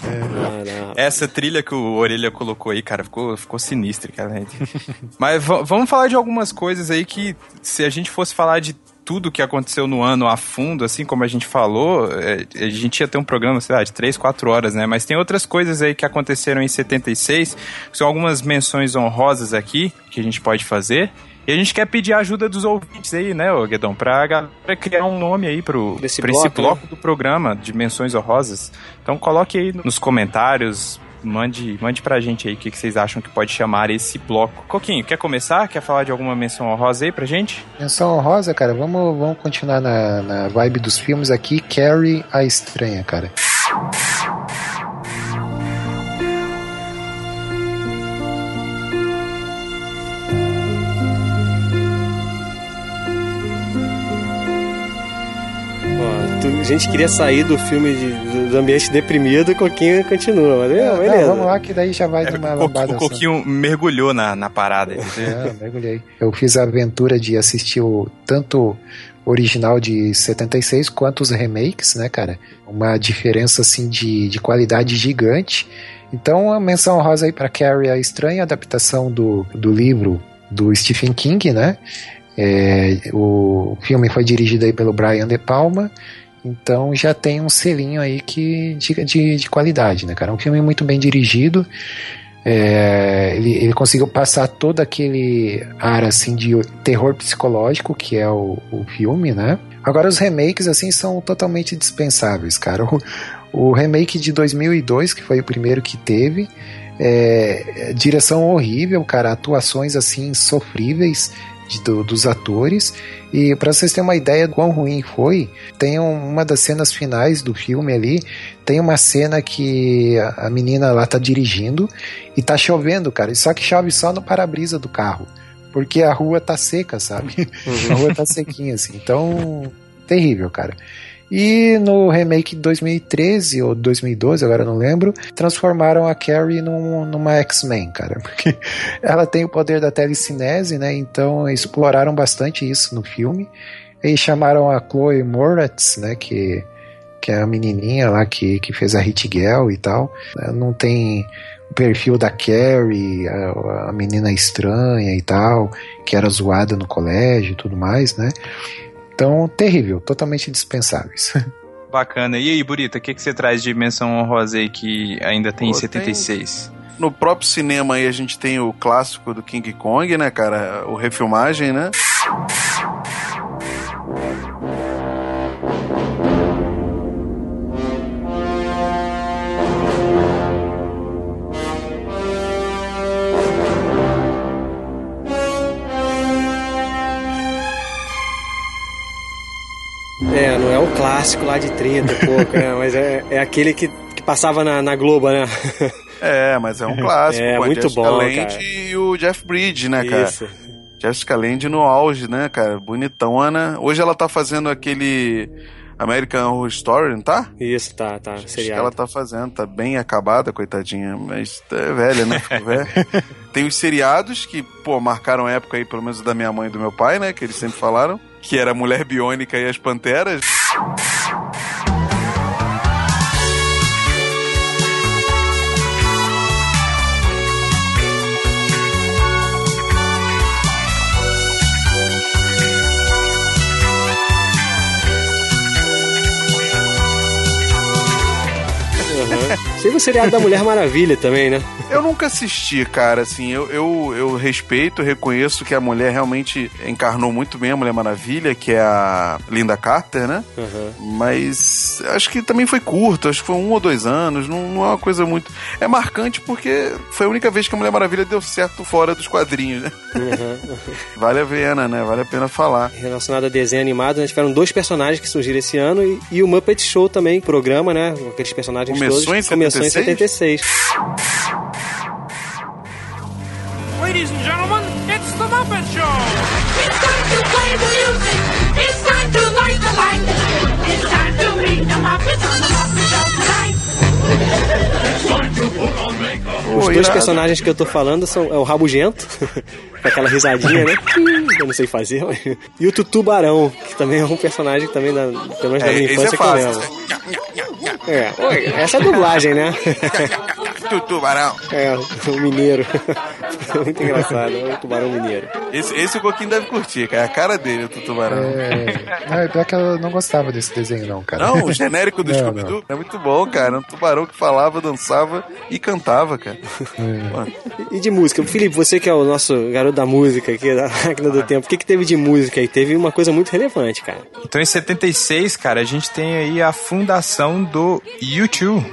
É. Essa trilha que o Orelha colocou aí, cara, ficou, ficou sinistra, cara. Mas vamos falar de algumas coisas aí que, se a gente fosse falar de tudo que aconteceu no ano a fundo, assim como a gente falou, é, a gente ia ter um programa, sei lá, de 3, 4 horas, né? Mas tem outras coisas aí que aconteceram em 76, que são algumas menções honrosas aqui que a gente pode fazer. E a gente quer pedir a ajuda dos ouvintes aí, né, Guedão, pra galera criar um nome aí pro, Desse pra bloco, esse bloco né? do programa de menções honrosas. Então coloque aí nos comentários, mande, mande pra gente aí o que, que, vocês acham que pode chamar esse bloco. Coquinho, quer começar? Quer falar de alguma menção honrosa aí pra gente? Menção honrosa, cara, vamos, vamos continuar na, na vibe dos filmes aqui. Carrie a Estranha, cara. Gente queria sair do filme de, do ambiente deprimido, o Coquinho continua, mas é, beleza. Não, vamos lá que daí já vai é, de uma lambada. O Coquinho assim. mergulhou na, na parada. É, mergulhei. Eu fiz a aventura de assistir o tanto original de 76 quanto os remakes, né, cara? Uma diferença assim de, de qualidade gigante. Então, a menção rosa aí para Carrie a Estranha, adaptação do, do livro do Stephen King, né? É, o filme foi dirigido aí pelo Brian De Palma então já tem um selinho aí que de, de, de qualidade, né, cara? É um filme muito bem dirigido. É, ele, ele, conseguiu passar todo aquele ar assim de terror psicológico que é o, o filme, né? Agora os remakes assim são totalmente dispensáveis, cara. O, o remake de 2002, que foi o primeiro que teve, é, direção horrível, cara, atuações assim sofríveis de, do, dos atores. E para vocês terem uma ideia do quão ruim foi, tem uma das cenas finais do filme ali, tem uma cena que a menina lá tá dirigindo e tá chovendo, cara. Só que chove só no para-brisa do carro. Porque a rua tá seca, sabe? A rua tá sequinha, assim. Então, terrível, cara. E no remake de 2013 ou 2012, agora não lembro, transformaram a Carrie num, numa X-Men, cara. Porque ela tem o poder da telecinese, né? Então exploraram bastante isso no filme. E chamaram a Chloe Moretz, né? Que, que é a menininha lá que, que fez a Hit Girl e tal. Não tem o perfil da Carrie, a, a menina estranha e tal, que era zoada no colégio e tudo mais, né? Então, terrível, totalmente dispensáveis. Bacana. E aí, Burita, o que, que você traz de menção honrosa aí que ainda tem Pô, em 76? Tem... No próprio cinema aí a gente tem o clássico do King Kong, né, cara? O refilmagem, né? É, não é o clássico lá de 30 e pouco, né? Mas é, é aquele que, que passava na, na Globo, né? É, mas é um clássico. É, muito Jessica bom, Lange e o Jeff Bridges, né, cara? Isso. Jessica Lange no auge, né, cara? Bonitona. Hoje ela tá fazendo aquele American Horror Story, não tá? Isso, tá, tá. Acho que ela tá fazendo, tá bem acabada, coitadinha, mas é velha, né? velha. Tem os seriados que, pô, marcaram época aí, pelo menos da minha mãe e do meu pai, né? Que eles sempre falaram que era a Mulher Biônica e as Panteras. Teve o seriado da Mulher Maravilha também, né? Eu nunca assisti, cara, assim, eu, eu, eu respeito, reconheço que a mulher realmente encarnou muito bem a Mulher Maravilha, que é a Linda Carter, né? Uhum. Mas acho que também foi curto, acho que foi um ou dois anos, não, não é uma coisa muito... É marcante porque foi a única vez que a Mulher Maravilha deu certo fora dos quadrinhos, né? Uhum. vale a pena, né? Vale a pena falar. Relacionado a desenho animado, né? tiveram dois personagens que surgiram esse ano e, e o Muppet Show também, programa, né? Aqueles personagens Começou todos. Em 76? Começou em 76. Ladies and gentlemen, it's the Muppet Show! It's time to play the music! It's time to light the light! It's time to meet the Muppets on the Muppet Show tonight! Dois personagens que eu tô falando são é o Rabugento, com aquela risadinha, né? eu não sei fazer, mas... E o Tutubarão, que também é um personagem que também, da, pelo menos da minha é, infância, é que eu lembro. É, essa é a dublagem, né? tubarão. É, o mineiro. Muito engraçado, é o tubarão mineiro. Esse, esse o Coquinho deve curtir, cara. É a cara dele, o tubarão. É, não, é que eu não gostava desse desenho, não, cara. Não, o genérico do Scooby-Doo é muito bom, cara. Um tubarão que falava, dançava e cantava, cara. É. E de música? Felipe, você que é o nosso garoto da música aqui, da máquina do tempo, o que, que teve de música aí? Teve uma coisa muito relevante, cara. Então em 76, cara, a gente tem aí a fundação do YouTube.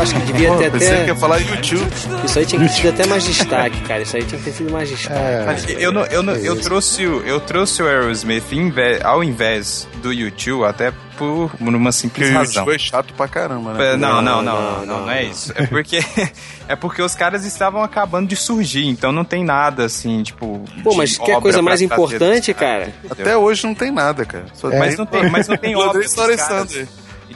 Eu acho que devia ter até. Você quer falar YouTube? Isso aí tinha que ter até mais destaque, cara. Isso aí tinha que ter sido mais destaque. É, eu, não, eu, não, eu, trouxe, eu trouxe o Aerosmith ao invés do YouTube, até por uma simples porque razão. O YouTube é chato pra caramba, né? Não, não, não, não, não, não é isso. É porque, é porque os caras estavam acabando de surgir, então não tem nada assim, tipo. Pô, mas que é coisa mais importante, cara? Até hoje não tem nada, cara. Só mas, não tem, mas não tem obra.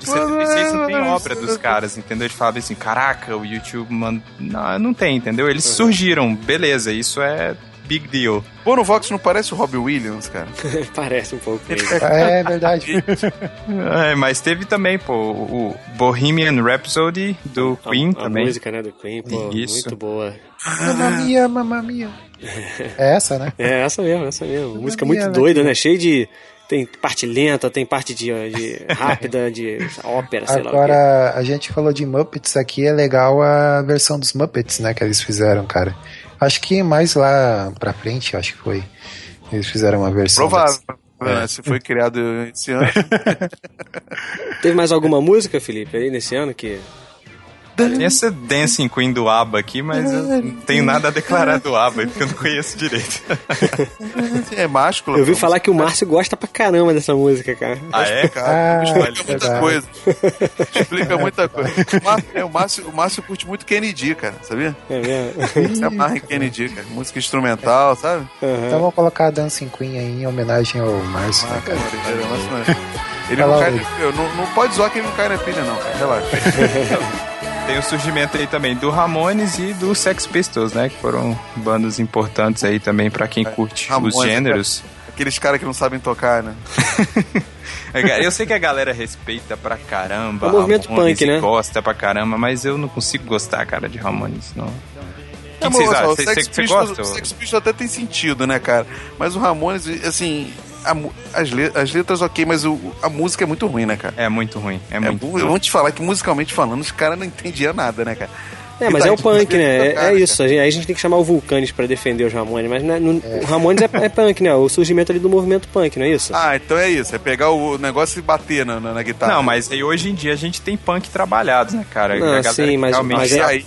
De 76 não tem obra dos caras, entendeu? Eles falavam assim, caraca, o YouTube, mano. Não, não tem, entendeu? Eles surgiram, beleza, isso é big deal. Pô, no Vox não parece o Robbie Williams, cara? parece um pouco. É, é verdade. é, mas teve também, pô, o Bohemian Rhapsody do a, Queen a também. A música, né, do Queen, pô, Isso. muito boa. Mamma mia, mamma mia. É essa, né? É essa mesmo, essa mesmo. Música muito doida, né? Cheia de tem parte lenta, tem parte de, de rápida, de ópera, sei Agora, lá. Agora, a gente falou de Muppets aqui, é legal a versão dos Muppets, né, que eles fizeram, cara. Acho que mais lá pra frente, acho que foi. Eles fizeram uma versão. Provável. É. Se foi criado esse ano. Teve mais alguma música, Felipe, aí nesse ano que tem essa Dancing Queen do ABBA aqui, mas eu não tenho nada a declarar do ABBA, porque eu não conheço direito. É másculo. Eu ouvi falar que o Márcio gosta pra caramba dessa música, cara. Ah, é? Cara, ah, explica muita coisa. explica muita coisa. O Márcio, o Márcio curte muito Kennedy, cara, sabia? É mesmo? Você amarra em Kennedy, cara. Música instrumental, sabe? Uhum. Então vamos colocar a Dancing Queen aí em homenagem ao Márcio. Ah, né, cara? Ele não, cai, não, não pode zoar que ele não cai na pilha, não, cara. Relaxa. Tem o surgimento aí também do Ramones e do Sex Pistols, né? Que foram bandas importantes aí também para quem é, curte Ramones, os gêneros. Aqueles caras que não sabem tocar, né? eu sei que a galera respeita pra caramba. O movimento Ramones punk, né? Gosta pra caramba, mas eu não consigo gostar, cara, de Ramones, não. É, que, que vocês acham? O Sex Pistols até tem sentido, né, cara? Mas o Ramones, assim, a, as, le, as letras ok, mas o, a música é muito ruim, né, cara? É muito ruim. É, é muito ruim. Vamos te falar que musicalmente falando, os caras não entendiam nada, né, cara? É, mas é o punk, né? É, é isso. Aí a gente tem que chamar o Vulcanes para defender os Ramones, mas né, no, é. o Ramones é, é, punk, né? O surgimento ali do movimento punk, não é isso? Ah, então é isso. É pegar o negócio e bater na, na, na guitarra. Não, mas aí hoje em dia a gente tem punk trabalhado, né, cara? Não, sim, mas, mas é, aí,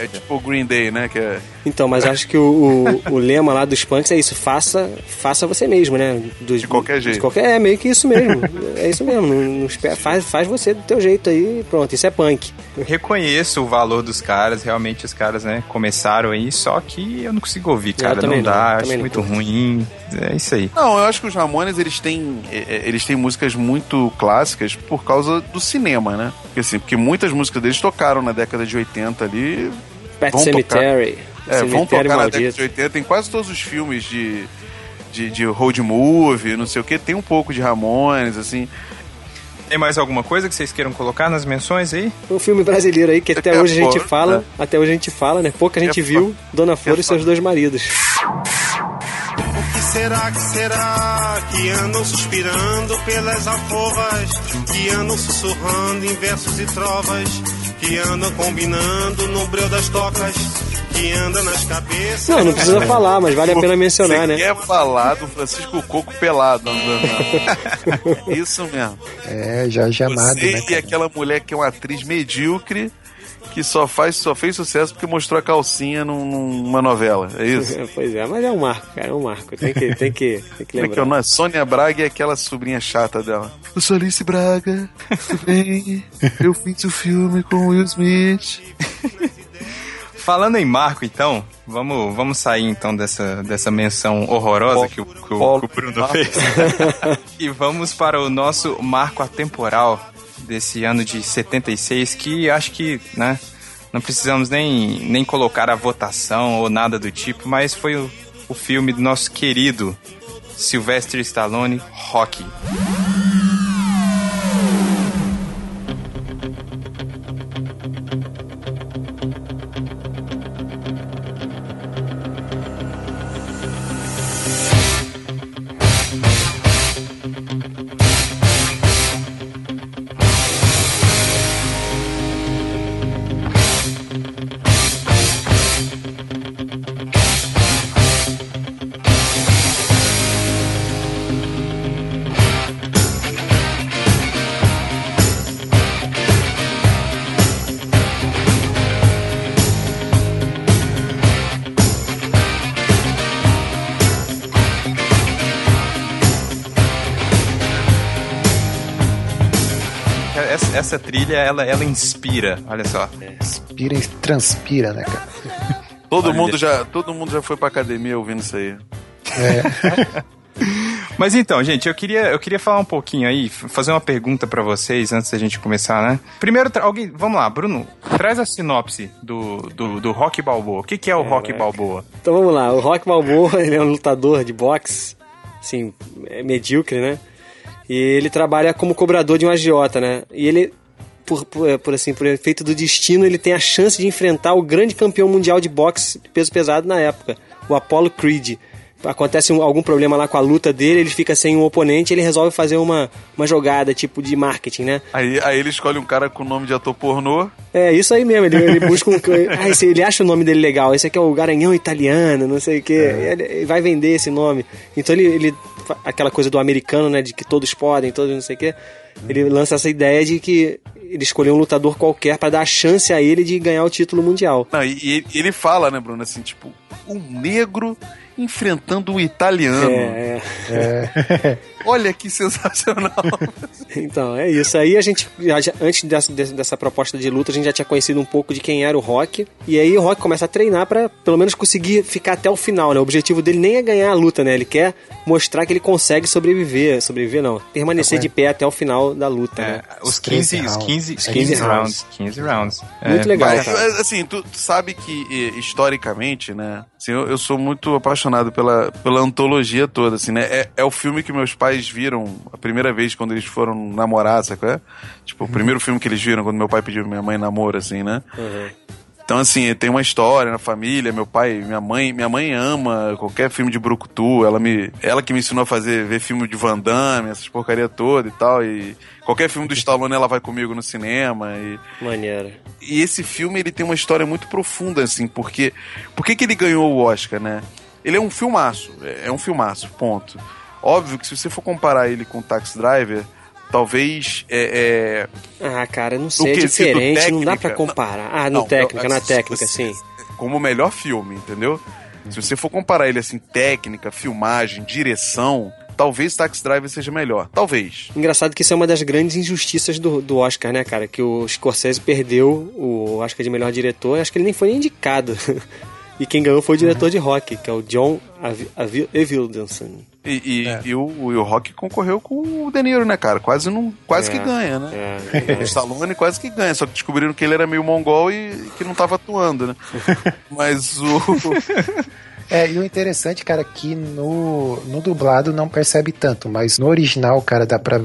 é tipo o Green Day, né? Que é... Então, mas acho que o, o, o, lema lá dos punks é isso. Faça, faça você mesmo, né? Dos, de qualquer jeito. De qualquer, é meio que isso mesmo. é isso mesmo. Não, não, faz, faz você do teu jeito aí pronto. Isso é punk. reconheço o valor dos caras. Realmente os caras, né, começaram aí, só que eu não consigo ouvir, cara. Não, não dá, não, acho muito ruim. É isso aí. Não, eu acho que os Ramones, eles têm, é, é, eles têm músicas muito clássicas por causa do cinema, né? Porque, assim, porque muitas músicas deles tocaram na década de 80 ali. Pet Cemetery. Tocar, é, vão tocar maldito. na década de 80 em quase todos os filmes de, de, de road movie, não sei o que, tem um pouco de Ramones, assim. Tem mais alguma coisa que vocês queiram colocar nas menções aí? Um filme brasileiro aí que até é hoje a gente fala, né? até hoje a gente fala, né? Pouca gente é viu Dona Flor é e seus dois maridos. O que será que será que andam suspirando pelas alcovas, que andam sussurrando em versos e trovas, que andam combinando no breu das tocas? Que anda nas cabeças. Não, não precisa falar, mas vale a pena mencionar, Você né? quer falar do Francisco Coco pelado andando. Isso mesmo. É, já chamado, Você né, e aquela mulher que é uma atriz medíocre que só faz só fez sucesso porque mostrou a calcinha num, numa novela, é isso? pois é, mas é um marco, cara, é um marco. Tem que, tem que, tem que lembrar. Como é que é o nome? Sônia Braga e aquela sobrinha chata dela. Eu sou Alice Braga, tudo bem? Eu fiz o filme com Will Smith. Falando em marco, então, vamos, vamos sair então dessa, dessa menção horrorosa que o, que o, que o Bruno fez. e vamos para o nosso marco atemporal desse ano de 76, que acho que, né, não precisamos nem, nem colocar a votação ou nada do tipo, mas foi o, o filme do nosso querido Sylvester Stallone, Rocky. Trilha, ela, ela inspira, olha só. Inspira e transpira, né, cara? Todo mundo, já, todo mundo já foi pra academia ouvindo isso aí. É. Mas então, gente, eu queria, eu queria falar um pouquinho aí, fazer uma pergunta para vocês antes da gente começar, né? Primeiro, alguém, vamos lá, Bruno, traz a sinopse do, do, do Rock Balboa. O que, que é o é, Rock Balboa? Então vamos lá, o Rock Balboa ele é um lutador de boxe, assim, é medíocre, né? E ele trabalha como cobrador de um agiota, né? E ele, por, por, é, por, assim, por efeito do destino, ele tem a chance de enfrentar o grande campeão mundial de boxe peso pesado na época, o Apollo Creed. Acontece um, algum problema lá com a luta dele, ele fica sem um oponente, ele resolve fazer uma, uma jogada tipo de marketing, né? Aí, aí ele escolhe um cara com o nome de ator pornô. É, isso aí mesmo, ele, ele busca um. ah, esse, ele acha o nome dele legal, esse aqui é o Garanhão Italiano, não sei o quê. É. Ele, ele vai vender esse nome. Então ele, ele aquela coisa do americano, né? De que todos podem, todos não sei o quê. Ele lança essa ideia de que ele escolheu um lutador qualquer para dar a chance a ele de ganhar o título mundial. Não, e, e ele fala, né, Bruno, assim, tipo, um negro enfrentando um italiano. É, é. Olha que sensacional. então, é isso. Aí a gente, antes dessa, dessa proposta de luta, a gente já tinha conhecido um pouco de quem era o Rock. E aí o Rock começa a treinar para pelo menos conseguir ficar até o final, né? O objetivo dele nem é ganhar a luta, né? Ele quer mostrar que ele consegue sobreviver. Sobreviver não. Permanecer é, de pé até o final da luta, é, né? Os 15, os 15, 15, 15 rounds. 15 rounds. Muito é, legal. Mas, assim, tu sabe que historicamente, né? Assim, eu, eu sou muito apaixonado pela, pela antologia toda, assim, né? É, é o filme que meus pais viram a primeira vez quando eles foram namorar, sabe? É? Tipo, o primeiro filme que eles viram quando meu pai pediu minha mãe namoro, assim, né? Uhum. Então, assim, tem uma história na família, meu pai, minha mãe, minha mãe ama qualquer filme de Brucutu, ela me, ela que me ensinou a fazer, ver filme de Van Damme, essas porcaria toda e tal, e qualquer filme do Stallone ela vai comigo no cinema e... Maneiro. E esse filme, ele tem uma história muito profunda, assim, porque, por que que ele ganhou o Oscar, né? Ele é um filmaço, é um filmaço, ponto. Óbvio que se você for comparar ele com Taxi Driver, talvez é, é... Ah, cara, não sei, é diferente, técnica, não dá para comparar. Ah, no não, técnica, eu, na técnica, sim. Como o melhor filme, entendeu? Se você for comparar ele assim, técnica, filmagem, direção, talvez Taxi Driver seja melhor. Talvez. Engraçado que isso é uma das grandes injustiças do, do Oscar, né, cara? Que o Scorsese perdeu o Oscar de melhor diretor. Acho que ele nem foi indicado. E quem ganhou foi o diretor de rock, que é o John Avildsen. E, e, é. e, o, e o Rock concorreu com o De Niro, né, cara? Quase, não, quase é, que ganha, né? É, é. o Stallone quase que ganha, só que descobriram que ele era meio mongol e que não tava atuando, né? Mas o. É, e o interessante, cara, é que no, no dublado não percebe tanto, mas no original, cara, dá pra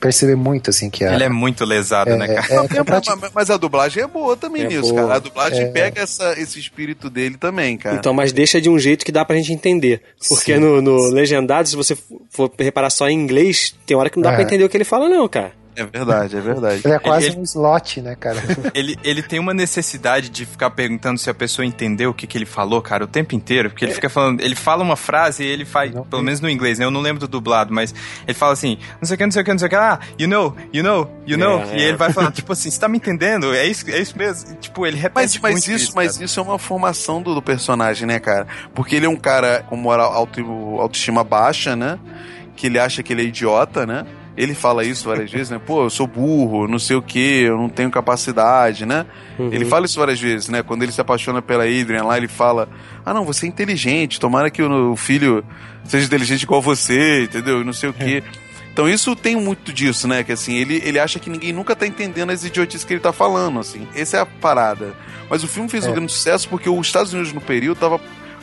perceber muito, assim, que a... Ele é muito lesado, é, né, cara? É, é, mas, mas, a dublagem é boa também é nisso, boa. cara. A dublagem é. pega essa, esse espírito dele também, cara. Então, mas deixa de um jeito que dá pra gente entender. Porque no, no, legendado, se você for reparar só em inglês, tem hora que não dá pra entender o que ele fala, não, cara. É verdade, é verdade. Ele é quase ele, um slot, né, cara? ele, ele tem uma necessidade de ficar perguntando se a pessoa entendeu o que, que ele falou, cara, o tempo inteiro. Porque ele fica falando, ele fala uma frase e ele faz, não, pelo menos no inglês, né? Eu não lembro do dublado, mas ele fala assim, não sei o que, não sei o que, não sei o que, ah, you know, you know, you know. É, e ele vai falando, tipo assim, você tá me entendendo? É isso, é isso mesmo. Tipo, ele repete mas, mas isso, isso Mas isso é uma formação do, do personagem, né, cara? Porque ele é um cara com moral, auto, autoestima baixa, né? Que ele acha que ele é idiota, né? Ele fala isso várias vezes, né? Pô, eu sou burro, não sei o que, eu não tenho capacidade, né? Uhum. Ele fala isso várias vezes, né? Quando ele se apaixona pela Adrian lá, ele fala: Ah, não, você é inteligente, tomara que o filho seja inteligente igual você, entendeu? Não sei o que. Então isso tem muito disso, né? Que assim, ele, ele acha que ninguém nunca tá entendendo as idiotices que ele tá falando, assim. Essa é a parada. Mas o filme fez é. um grande sucesso porque os Estados Unidos no período tava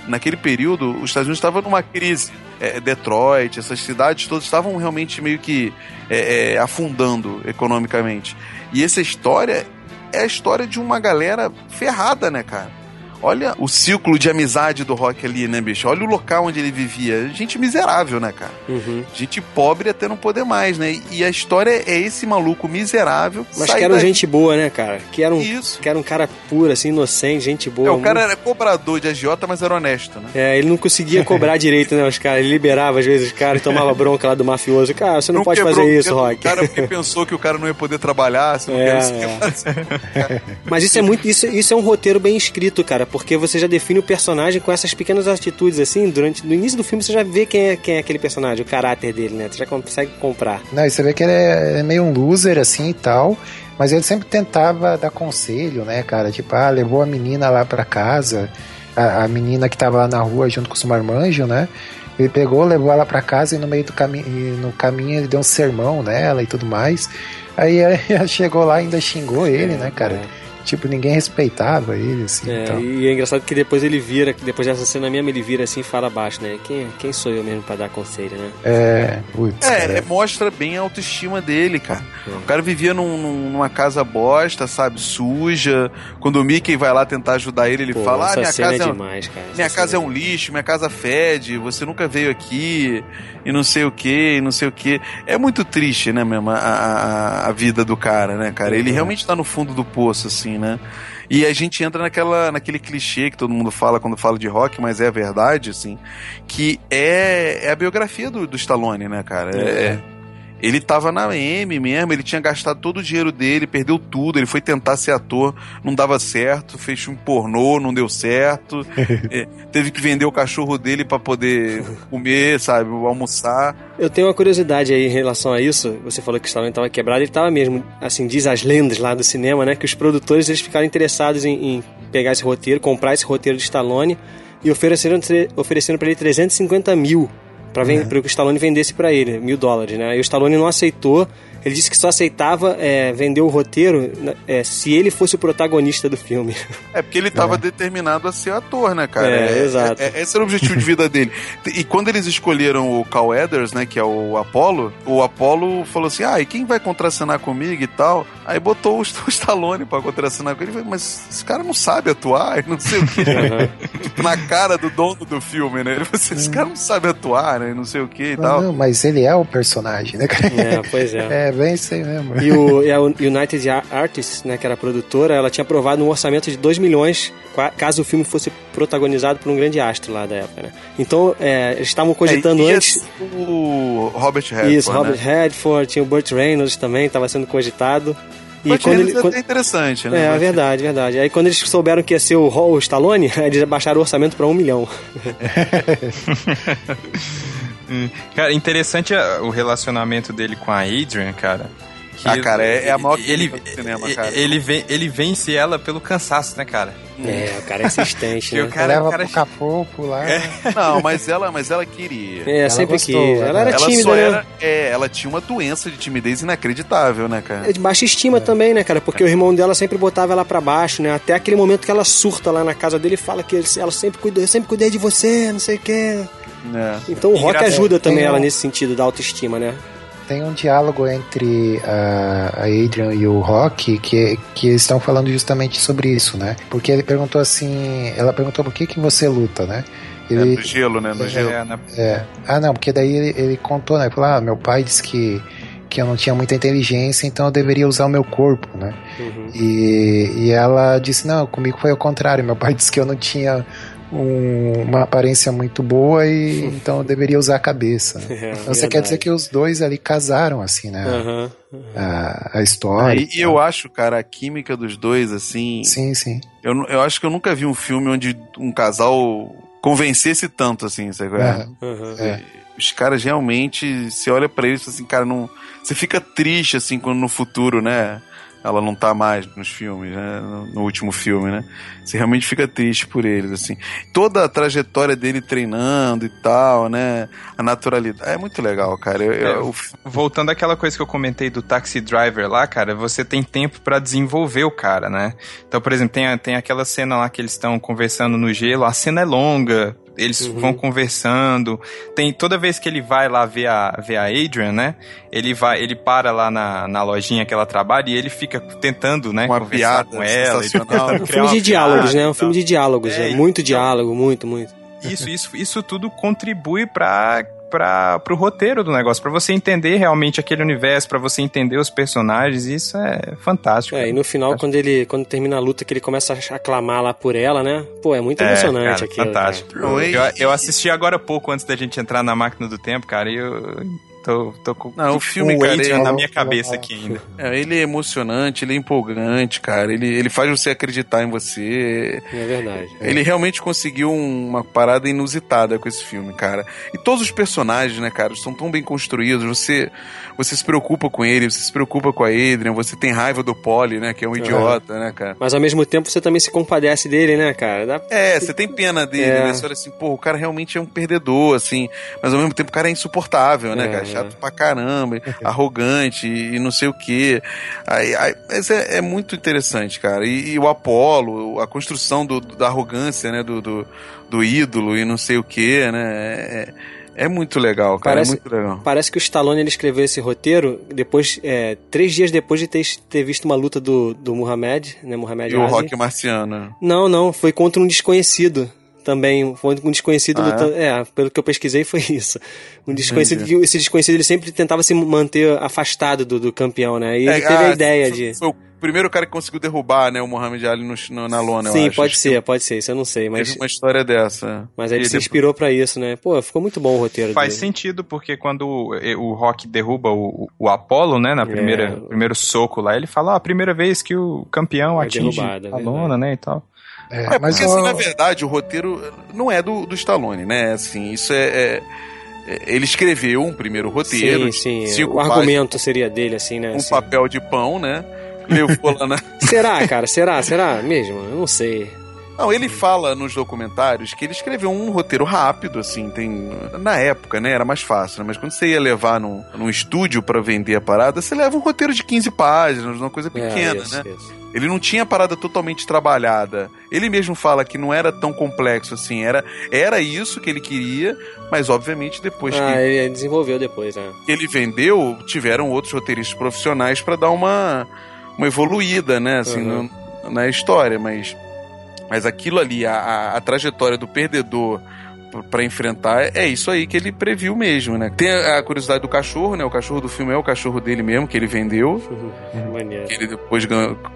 naquele período, os Estados Unidos estavam numa crise. É, Detroit, essas cidades todas estavam realmente meio que é, é, afundando economicamente. E essa história é a história de uma galera ferrada, né, cara? Olha o ciclo de amizade do Rock ali, né, bicho? Olha o local onde ele vivia. Gente miserável, né, cara? Uhum. Gente pobre até não poder mais, né? E a história é esse maluco miserável. Mas que era gente boa, né, cara? Que era um, Isso. Que era um cara puro, assim, inocente, gente boa. É, o cara era cobrador de agiota, mas era honesto, né? É, ele não conseguia cobrar direito, né, os caras. Ele liberava, às vezes, os caras e tomava bronca lá do mafioso. Cara, você não, não pode fazer isso, Rock. O cara porque pensou que o cara não ia poder trabalhar, se não é, é. Mas isso é muito. Isso, isso é um roteiro bem escrito, cara, porque você já define o personagem com essas pequenas atitudes, assim, durante no início do filme você já vê quem é, quem é aquele personagem, o caráter dele, né? Você já consegue comprar. Não, e você vê que ele é, é meio um loser, assim, e tal, mas ele sempre tentava dar conselho, né, cara? Tipo, ah, levou a menina lá pra casa, a, a menina que tava lá na rua junto com os marmanjos, né? Ele pegou, levou ela para casa e no meio do caminho, no caminho ele deu um sermão nela e tudo mais. Aí ela chegou lá e ainda xingou ele, né, cara? É. Tipo, ninguém respeitava ele, assim. É, então. e é engraçado que depois ele vira, depois dessa cena mesmo, ele vira assim e fala abaixo, né? Quem, quem sou eu mesmo para dar conselho, né? É, putz. É, é, mostra bem a autoestima dele, cara. É. O cara vivia num, numa casa bosta, sabe, suja. Quando o Mickey vai lá tentar ajudar ele, ele Pô, fala: Ah, minha casa é, demais, cara. Minha casa é, é um lixo, minha casa fede, você nunca veio aqui, e não sei o que, e não sei o que. É muito triste, né, mesmo, a, a, a vida do cara, né, cara? Ele uhum. realmente tá no fundo do poço, assim assim, né? E a gente entra naquela, naquele clichê que todo mundo fala quando fala de rock, mas é a verdade, assim, que é, é a biografia do, do Stallone, né, cara? É, é ele tava na M mesmo, ele tinha gastado todo o dinheiro dele, perdeu tudo, ele foi tentar ser ator, não dava certo, fez um pornô, não deu certo, é, teve que vender o cachorro dele para poder comer, sabe, almoçar. Eu tenho uma curiosidade aí em relação a isso, você falou que o Stallone tava quebrado, ele tava mesmo, assim, diz as lendas lá do cinema, né, que os produtores eles ficaram interessados em, em pegar esse roteiro, comprar esse roteiro de Stallone e ofereceram, ofereceram para ele 350 mil para uhum. que o Stallone vendesse para ele, mil dólares, né? E o Stallone não aceitou. Ele disse que só aceitava é, vender o roteiro é, se ele fosse o protagonista do filme. É porque ele estava é. determinado a ser ator, né, cara? É, é exato. É, esse era o objetivo de vida dele. E quando eles escolheram o Cal Eders, né, que é o Apollo, o Apollo falou assim: ah, e quem vai contracenar comigo e tal? Aí botou o, Stallone pra contracenar com ele. Falei, mas esse cara não sabe atuar, não sei o quê. Uhum. tipo, na cara do dono do filme, né? Ele falou assim: esse cara não sabe atuar, né? Não sei o que e tal. Não, mas ele é o personagem, né, cara? É, pois é. É, isso aí mesmo. E, o, e a United Artists, né, que era a produtora, ela tinha aprovado um orçamento de 2 milhões caso o filme fosse protagonizado por um grande astro lá da época, né? Então, é, eles estavam cogitando é, antes... o Robert Redford, Isso, Robert né? Redford, tinha o Burt Reynolds também, estava sendo cogitado. E quando ele, é quando... é interessante, né? É, é verdade, verdade. Aí quando eles souberam que ia ser o, o Stallone, eles baixaram o orçamento para um milhão. cara, interessante o relacionamento dele com a Adrian, cara. ah, cara, é, é a maior ele, do cinema, cara. Ele, vem, ele vence ela pelo cansaço, né, cara? É, o cara é insistente, né? O cara, leva o cara... pro capô, lá. É. Não, mas ela, mas ela queria. É, ela sempre gostou, quis. Ela era ela tímida, né? Era, é, ela tinha uma doença de timidez inacreditável, né, cara? É de baixa estima é. também, né, cara? Porque o irmão dela sempre botava ela para baixo, né? Até aquele momento que ela surta lá na casa dele e fala que ela sempre cuidou, eu sempre cuidei de você, não sei o quê. É. Então o rock ajuda também ela nesse sentido da autoestima, né? Tem um diálogo entre a, a Adrian e o Rock que, que estão falando justamente sobre isso, né? Porque ele perguntou assim, ela perguntou por que que você luta, né? Ele, é, no gelo, né? No é, gelo. É, é. Ah, não, porque daí ele, ele contou, né? Ele falou, ah, meu pai disse que que eu não tinha muita inteligência, então eu deveria usar o meu corpo, né? Uhum. E, e ela disse, não, comigo foi ao contrário, meu pai disse que eu não tinha um, uma aparência muito boa e então eu deveria usar a cabeça. É, então você quer dizer que os dois ali casaram, assim, né? Uhum, uhum. A, a, história. e eu acho, cara, a química dos dois, assim. Sim, sim. Eu, eu acho que eu nunca vi um filme onde um casal convencesse tanto, assim, sabe? É, uhum. é. Os caras realmente, você olha para eles assim, cara, não. Você fica triste, assim, quando no futuro, né? Ela não tá mais nos filmes, né? No, último filme, né? Você realmente fica triste por eles, assim. Toda a trajetória dele treinando e tal, né? A naturalidade. É muito legal, cara. Eu, é, eu... Voltando àquela coisa que eu comentei do Taxi Driver lá, cara, você tem tempo para desenvolver o cara, né? Então, por exemplo, tem, tem aquela cena lá que eles estão conversando no gelo, a cena é longa, eles uhum. vão conversando. Tem toda vez que ele vai lá ver a, ver a Adrian, né? Ele vai, ele para lá na, na lojinha que ela trabalha e ele fica tentando, né, uma conversar com ela. É um filme de diálogos, né? Um filme de diálogos, é, é muito então, diálogo, muito, muito. Isso, isso, isso tudo contribui para para o roteiro do negócio, para você entender realmente aquele universo, para você entender os personagens, isso é fantástico. É, e no final, quando ele quando termina a luta, que ele começa a aclamar lá por ela, né? Pô, é muito é, emocionante aqui. Fantástico. Eu, eu assisti agora há pouco antes da gente entrar na máquina do tempo, cara, e eu Tô, tô com não, o filme, cara, ele, na minha cabeça aqui ainda. É, ele é emocionante, ele é empolgante, cara. Ele, ele faz você acreditar em você. É verdade. É. Ele realmente conseguiu uma parada inusitada com esse filme, cara. E todos os personagens, né, cara, são tão bem construídos. Você você se preocupa com ele, você se preocupa com a Adrian, você tem raiva do Polly, né? Que é um idiota, né, cara? Mas ao mesmo tempo você também se compadece dele, né, cara? Dá... É, você tem pena dele, é. né? Você olha assim, pô, o cara realmente é um perdedor, assim, mas ao mesmo tempo o cara é insuportável, né, é, cara? Chato é. pra caramba, arrogante e, não sei o quê. Aí, aí, mas é, é muito interessante, cara. E, e, o Apolo, a construção do, da arrogância, né, do, do, do ídolo e não sei o quê, né? É, é muito legal, cara. Parece, é muito legal. Parece que o Stallone ele escreveu esse roteiro depois, é, três dias depois de ter, ter visto uma luta do, do Muhammad, né? Muhammad e o Rock Marciano. Não, não, foi contra um desconhecido também foi um desconhecido ah, lutando. É? é? pelo que eu pesquisei foi isso. Um desconhecido que esse desconhecido ele sempre tentava se manter afastado do, do campeão, né? E ele é, teve ah, a ideia foi, de. Foi o primeiro cara que conseguiu derrubar, né, o Muhammad Ali no, no, na lona, Sim, acho. pode acho ser, pode ser, isso eu não sei, mas teve uma história dessa. Mas aí ele, se inspirou para isso, né? Pô, ficou muito bom o roteiro. Faz dele. sentido porque quando o Rock derruba o, o Apollo, né, na primeira é. primeiro soco lá, ele fala, ó, oh, a primeira vez que o campeão é atinge a lona, né, e tal. É, é mas porque, assim, na verdade, o roteiro não é do, do Stallone, né? Assim, isso é, é, é ele escreveu um primeiro roteiro. Sim, sim. O argumento seria dele, assim, né? Um assim. papel de pão, né? Levou lá na... será, cara? Será? Será mesmo? Eu não sei. Não, ele fala nos documentários que ele escreveu um roteiro rápido, assim, tem. Na época, né? Era mais fácil, né? Mas quando você ia levar num, num estúdio para vender a parada, você leva um roteiro de 15 páginas, uma coisa é, pequena, é, isso, né? Isso. Ele não tinha a parada totalmente trabalhada. Ele mesmo fala que não era tão complexo assim. Era, era isso que ele queria, mas obviamente depois ah, que. ele desenvolveu depois, né? Ele vendeu, tiveram outros roteiristas profissionais para dar uma, uma evoluída, né? Assim, uhum. no, na história, mas mas aquilo ali, a, a, a trajetória do perdedor para enfrentar, é isso aí que ele previu mesmo, né? Tem a curiosidade do cachorro, né? O cachorro do filme é o cachorro dele mesmo, que ele vendeu. Maneiro. Que ele depois,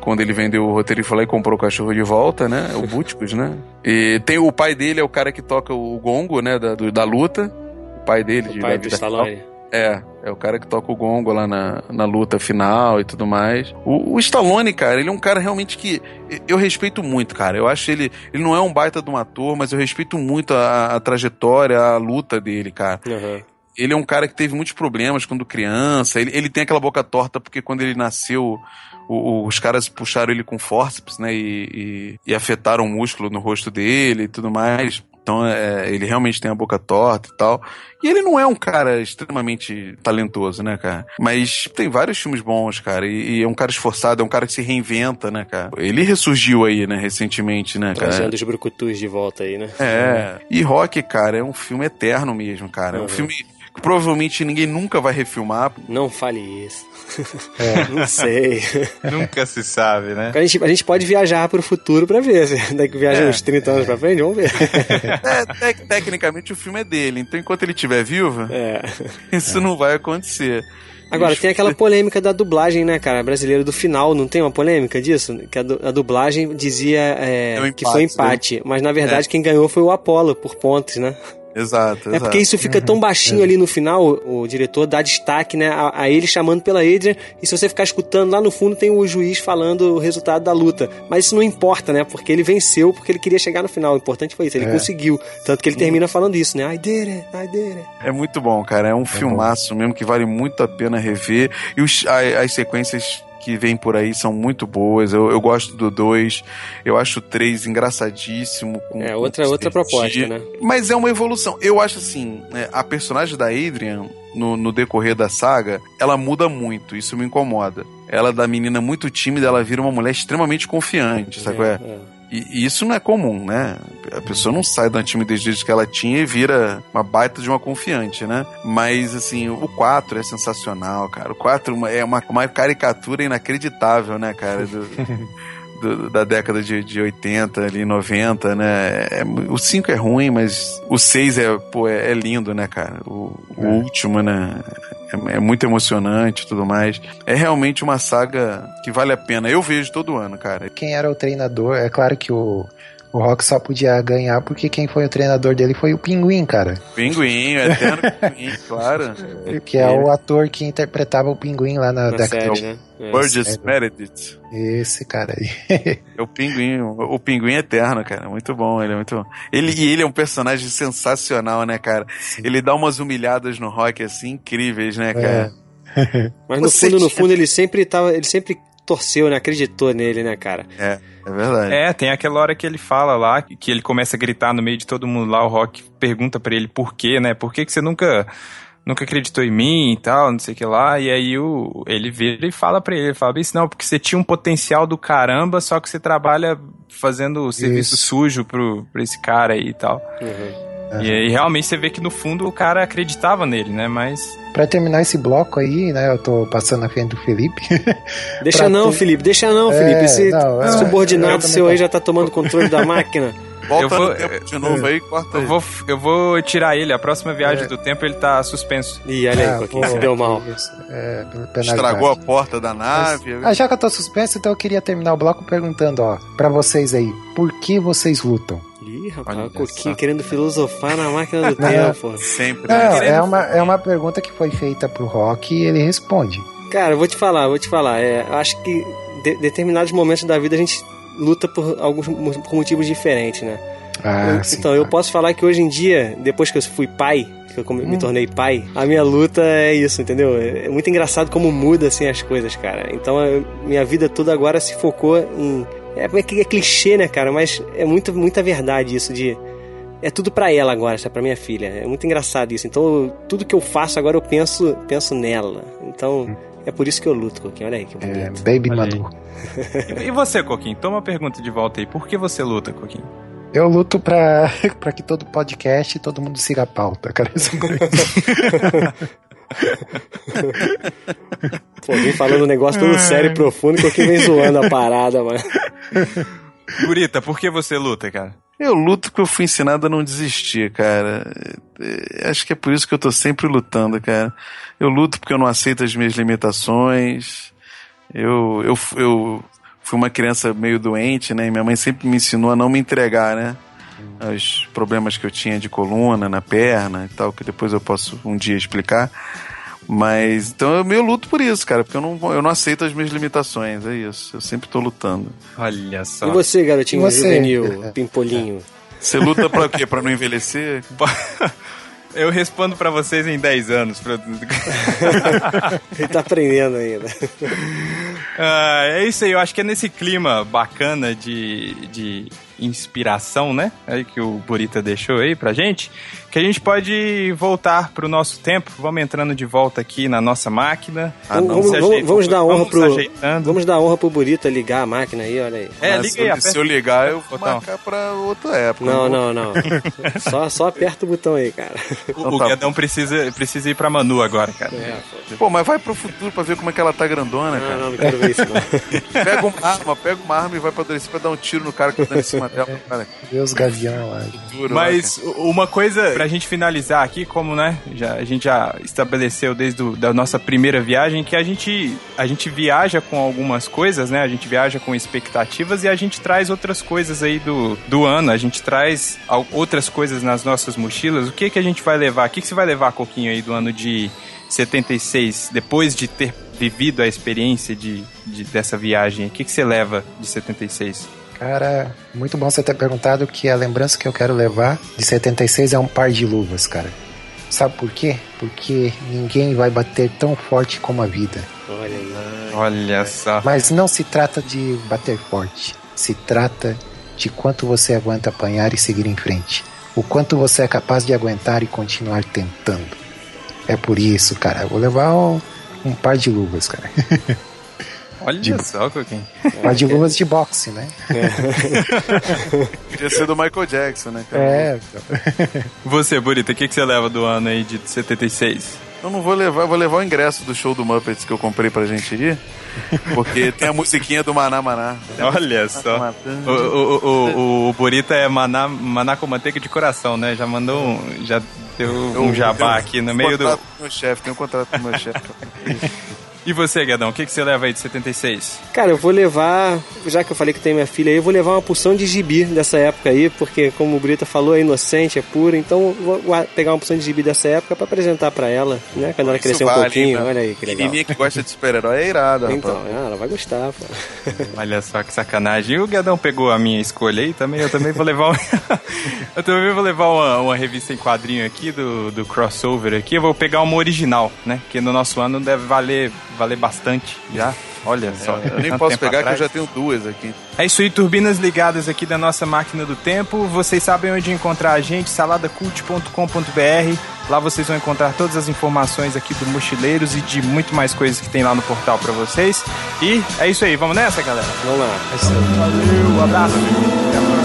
quando ele vendeu o roteiro, ele foi lá e comprou o cachorro de volta, né? O Búticos, né? E tem o pai dele, é o cara que toca o gongo, né? Da, do, da luta. O pai dele. O de, pai do Stallone. É, é o cara que toca o gongo lá na, na luta final e tudo mais. O, o Stallone, cara, ele é um cara realmente que eu respeito muito, cara. Eu acho ele. Ele não é um baita de um ator, mas eu respeito muito a, a trajetória, a luta dele, cara. Uhum. Ele é um cara que teve muitos problemas quando criança. Ele, ele tem aquela boca torta porque quando ele nasceu, o, os caras puxaram ele com fórceps, né? E, e, e afetaram o músculo no rosto dele e tudo mais. Então é, ele realmente tem a boca torta e tal. E ele não é um cara extremamente talentoso, né, cara? Mas tem vários filmes bons, cara. E, e, é um cara esforçado, é um cara que se reinventa, né, cara? Ele ressurgiu aí, né, recentemente, né, cara? Trazendo os brucutus de volta aí, né? É. E Rock, cara, é um filme eterno mesmo, cara. É um uhum. filme provavelmente ninguém nunca vai refilmar. Não fale isso. É. Não sei. Nunca se sabe, né? A gente, a gente pode viajar para o futuro para ver. Daqui viaja é, uns 30 anos é. para frente, vamos ver. É, tecnicamente o filme é dele, então enquanto ele estiver vivo, é. isso não vai acontecer. Agora, tem aquela polêmica da dublagem, né, cara, brasileira do final, não tem uma polêmica disso? Que a, du a dublagem dizia é, é empate, que foi empate, né? mas na verdade é. quem ganhou foi o Apollo, por pontos, né? Exato, É porque isso fica tão baixinho ali no final, o diretor dá destaque, né, a, a, ele chamando pela Adrian, e se você ficar escutando lá no fundo tem o juiz falando o resultado da luta. Mas isso não importa, né, porque ele venceu, porque ele queria chegar no final. O importante foi isso, ele é. conseguiu. Tanto que ele termina falando isso, né, I did it, I did it. É muito bom, cara, é um é filmaço bom. mesmo que vale muito a pena rever. E os, as, as sequências que vem por aí são muito boas. Eu, eu gosto do 2. Eu acho o 3 engraçadíssimo. Com, é, outra, com outra proposta, né? Mas é uma evolução. Eu acho assim, né, a personagem da Adrian, no, no, decorrer da saga, ela muda muito. Isso me incomoda. Ela, da menina muito tímida, ela vira uma mulher extremamente confiante, sabe? É, é? é. E, e, isso não é comum, né? A pessoa não sai da timidez que ela tinha e vira uma baita de uma confiante, né? Mas, assim, o 4 é sensacional, cara. O 4 é uma, uma caricatura inacreditável, né, cara? Do, do, da década de, de 80, ali, 90, né? É, o 5 é ruim, mas o 6 é, pô, é, é, lindo, né, cara? O, o é. último, né? É, é, muito emocionante e tudo mais. É realmente uma saga que vale a pena. Eu vejo todo ano, cara. Quem era o treinador, é claro que o o Rock só podia ganhar porque quem foi o treinador dele foi o Pinguim, cara. Pinguim, o eterno Pinguim, claro. Que é o ator que interpretava o Pinguim lá na, na década. Série, né? É. Burgess Meredith. Esse cara aí. é o Pinguim, o Pinguim eterno, cara. Muito bom, ele é muito bom. Ele, e ele é um personagem sensacional, né, cara? Sim. Ele dá umas humilhadas no Rock, assim, incríveis, né, cara? É. Mas no fundo, no fundo, ele sempre tava. Ele sempre torceu, né? Acreditou nele, né, cara? É. É verdade. É, tem aquela hora que ele fala lá, que ele começa a gritar no meio de todo mundo lá, o Rock pergunta para ele por quê, né? Por que, que você nunca nunca acreditou em mim e tal, não sei o que lá. E aí o, ele vira e fala pra ele, ele fala isso, não, porque você tinha um potencial do caramba, só que você trabalha fazendo serviço isso. sujo pro, pra esse cara aí e tal. Uhum. E aí realmente você vê que no fundo o cara acreditava nele, né? Mas. Pra terminar esse bloco aí, né? Eu tô passando na frente do Felipe. Deixa não, ter... Felipe, deixa não, é, Felipe. Esse não, é, subordinado seu aí já tá tomando controle da máquina. Volta eu vou, de novo aí, corta eu Vou, eu vou tirar ele. A próxima viagem é. do tempo ele tá suspenso. Ih, olha aí, ah, Coquinho, se deu mal. É, Estragou a porta da nave. Mas, ah, já que eu tô suspenso, então eu queria terminar o bloco perguntando, ó, pra vocês aí, por que vocês lutam? Ih, rapaz, o Coquinho querendo filosofar na máquina do tempo. Sempre. Não, é, uma, é uma pergunta que foi feita pro Rock e ele responde. Cara, eu vou te falar, vou te falar. É, acho que de, determinados momentos da vida a gente luta por alguns por motivos diferentes, né? Ah, eu, sim, então, eu posso falar que hoje em dia, depois que eu fui pai, que eu me hum. tornei pai, a minha luta é isso, entendeu? É muito engraçado como muda assim as coisas, cara. Então, eu, minha vida toda agora se focou em é, é, é clichê, né, cara? Mas é muito, muita verdade isso de. É tudo para ela agora, é para minha filha. É muito engraçado isso. Então, tudo que eu faço agora eu penso, penso nela. Então, é por isso que eu luto, Coquinho. Olha aí que bonito. É, baby Manu. e você, Coquinho? Toma uma pergunta de volta aí. Por que você luta, Coquinho? Eu luto pra, pra que todo podcast todo mundo siga a pauta, cara. Pô, vem falando um negócio todo sério e profundo, que vem zoando a parada, mano. Gurita, por que você luta, cara? Eu luto porque eu fui ensinado a não desistir, cara. É, acho que é por isso que eu tô sempre lutando, cara. Eu luto porque eu não aceito as minhas limitações. Eu, eu, eu fui uma criança meio doente, né? E minha mãe sempre me ensinou a não me entregar, né? Os problemas que eu tinha de coluna, na perna e tal, que depois eu posso um dia explicar. Mas então eu meio luto por isso, cara, porque eu não, eu não aceito as minhas limitações, é isso. Eu sempre tô lutando. Olha só. E você, garotinho você? juvenil, é. pimpolinho? Você luta pra quê? Pra não envelhecer? Eu respondo para vocês em 10 anos. Ele tá aprendendo ainda. Ah, é isso aí, eu acho que é nesse clima bacana de, de inspiração, né? Aí que o Burita deixou aí pra gente que a gente pode voltar para o nosso tempo. Vamos entrando de volta aqui na nossa máquina. Ah, vamos, vamos, vamos, dar honra pro vamos dar honra pro Burita ligar a máquina aí, olha aí. É, liga aí, se, se eu ligar, eu vou marcar para outra época. Não, não, não. só, só aperta o botão aí, cara. O, o tá Guedão precisa, precisa ir para Manu agora, cara. É, pô. mas vai pro futuro para ver como é que ela tá grandona, cara. Não, não, não quero ver isso não. pega uma arma, pega uma arma e vai pra Doreci pra dar um tiro no cara que tá em cima dela. Cara. Deus gavião lá. Mas uma coisa pra gente finalizar aqui, como né, já, a gente já estabeleceu desde a da nossa primeira viagem, que a gente, a gente viaja com algumas coisas, né? A gente viaja com expectativas e a gente traz outras coisas aí do, do ano, a gente traz outras coisas nas nossas mochilas. O que que a gente vai levar? O que, que você vai levar, Coquinho, aí do ano de 76, depois de ter vivido a experiência de, de dessa viagem? O que, que você leva de 76? Cara, muito bom você ter perguntado que a lembrança que eu quero levar de 76 é um par de luvas, cara. Sabe por quê? Porque ninguém vai bater tão forte como a vida. Olha aí. Olha só. Mas não se trata de bater forte. Se trata de quanto você aguenta apanhar e seguir em frente. O quanto você é capaz de aguentar e continuar tentando. É por isso, cara. Eu vou levar um, um par de luvas, cara. Olha de, só, Coquinho. Mas de luvas de boxe, né? É. Podia ser do Michael Jackson, né? Cara? É. Você, Burita, o que, que você leva do ano aí de 76? Eu não vou levar, vou levar o ingresso do show do Muppets que eu comprei pra gente ir. Porque tem a musiquinha do Maná Maná. Olha só. O, o, o, o, Burita é Maná, Maná com manteiga de coração, né? Já mandou um. Já deu um jabá aqui no meio do. Meu chefe, tem um contrato com o meu chefe. E você, Guedão, o que, que você leva aí de 76? Cara, eu vou levar, já que eu falei que tem minha filha aí, eu vou levar uma porção de gibi dessa época aí, porque como o Brita falou, é inocente, é pura, então vou pegar uma porção de gibi dessa época para apresentar para ela, né? Quando ela crescer vale, um pouquinho, né? olha aí que legal. Menininha que gosta de super-herói é irada, Então, ah, ela vai gostar, pô. Olha só que sacanagem. E o Guedão pegou a minha escolha aí também, eu também vou levar um... eu também vou levar uma, uma revista em quadrinho aqui do, do crossover aqui, eu vou pegar uma original, né? Que no nosso ano deve valer valer bastante já. Olha só. É, eu nem posso pegar atrás. que eu já tenho duas aqui. É isso aí, turbinas ligadas aqui da nossa máquina do tempo. Vocês sabem onde encontrar a gente, saladacult.com.br. Lá vocês vão encontrar todas as informações aqui do Mochileiros e de muito mais coisas que tem lá no portal para vocês. E é isso aí, vamos nessa, galera? Vamos lá. É isso aí. Valeu, um abraço.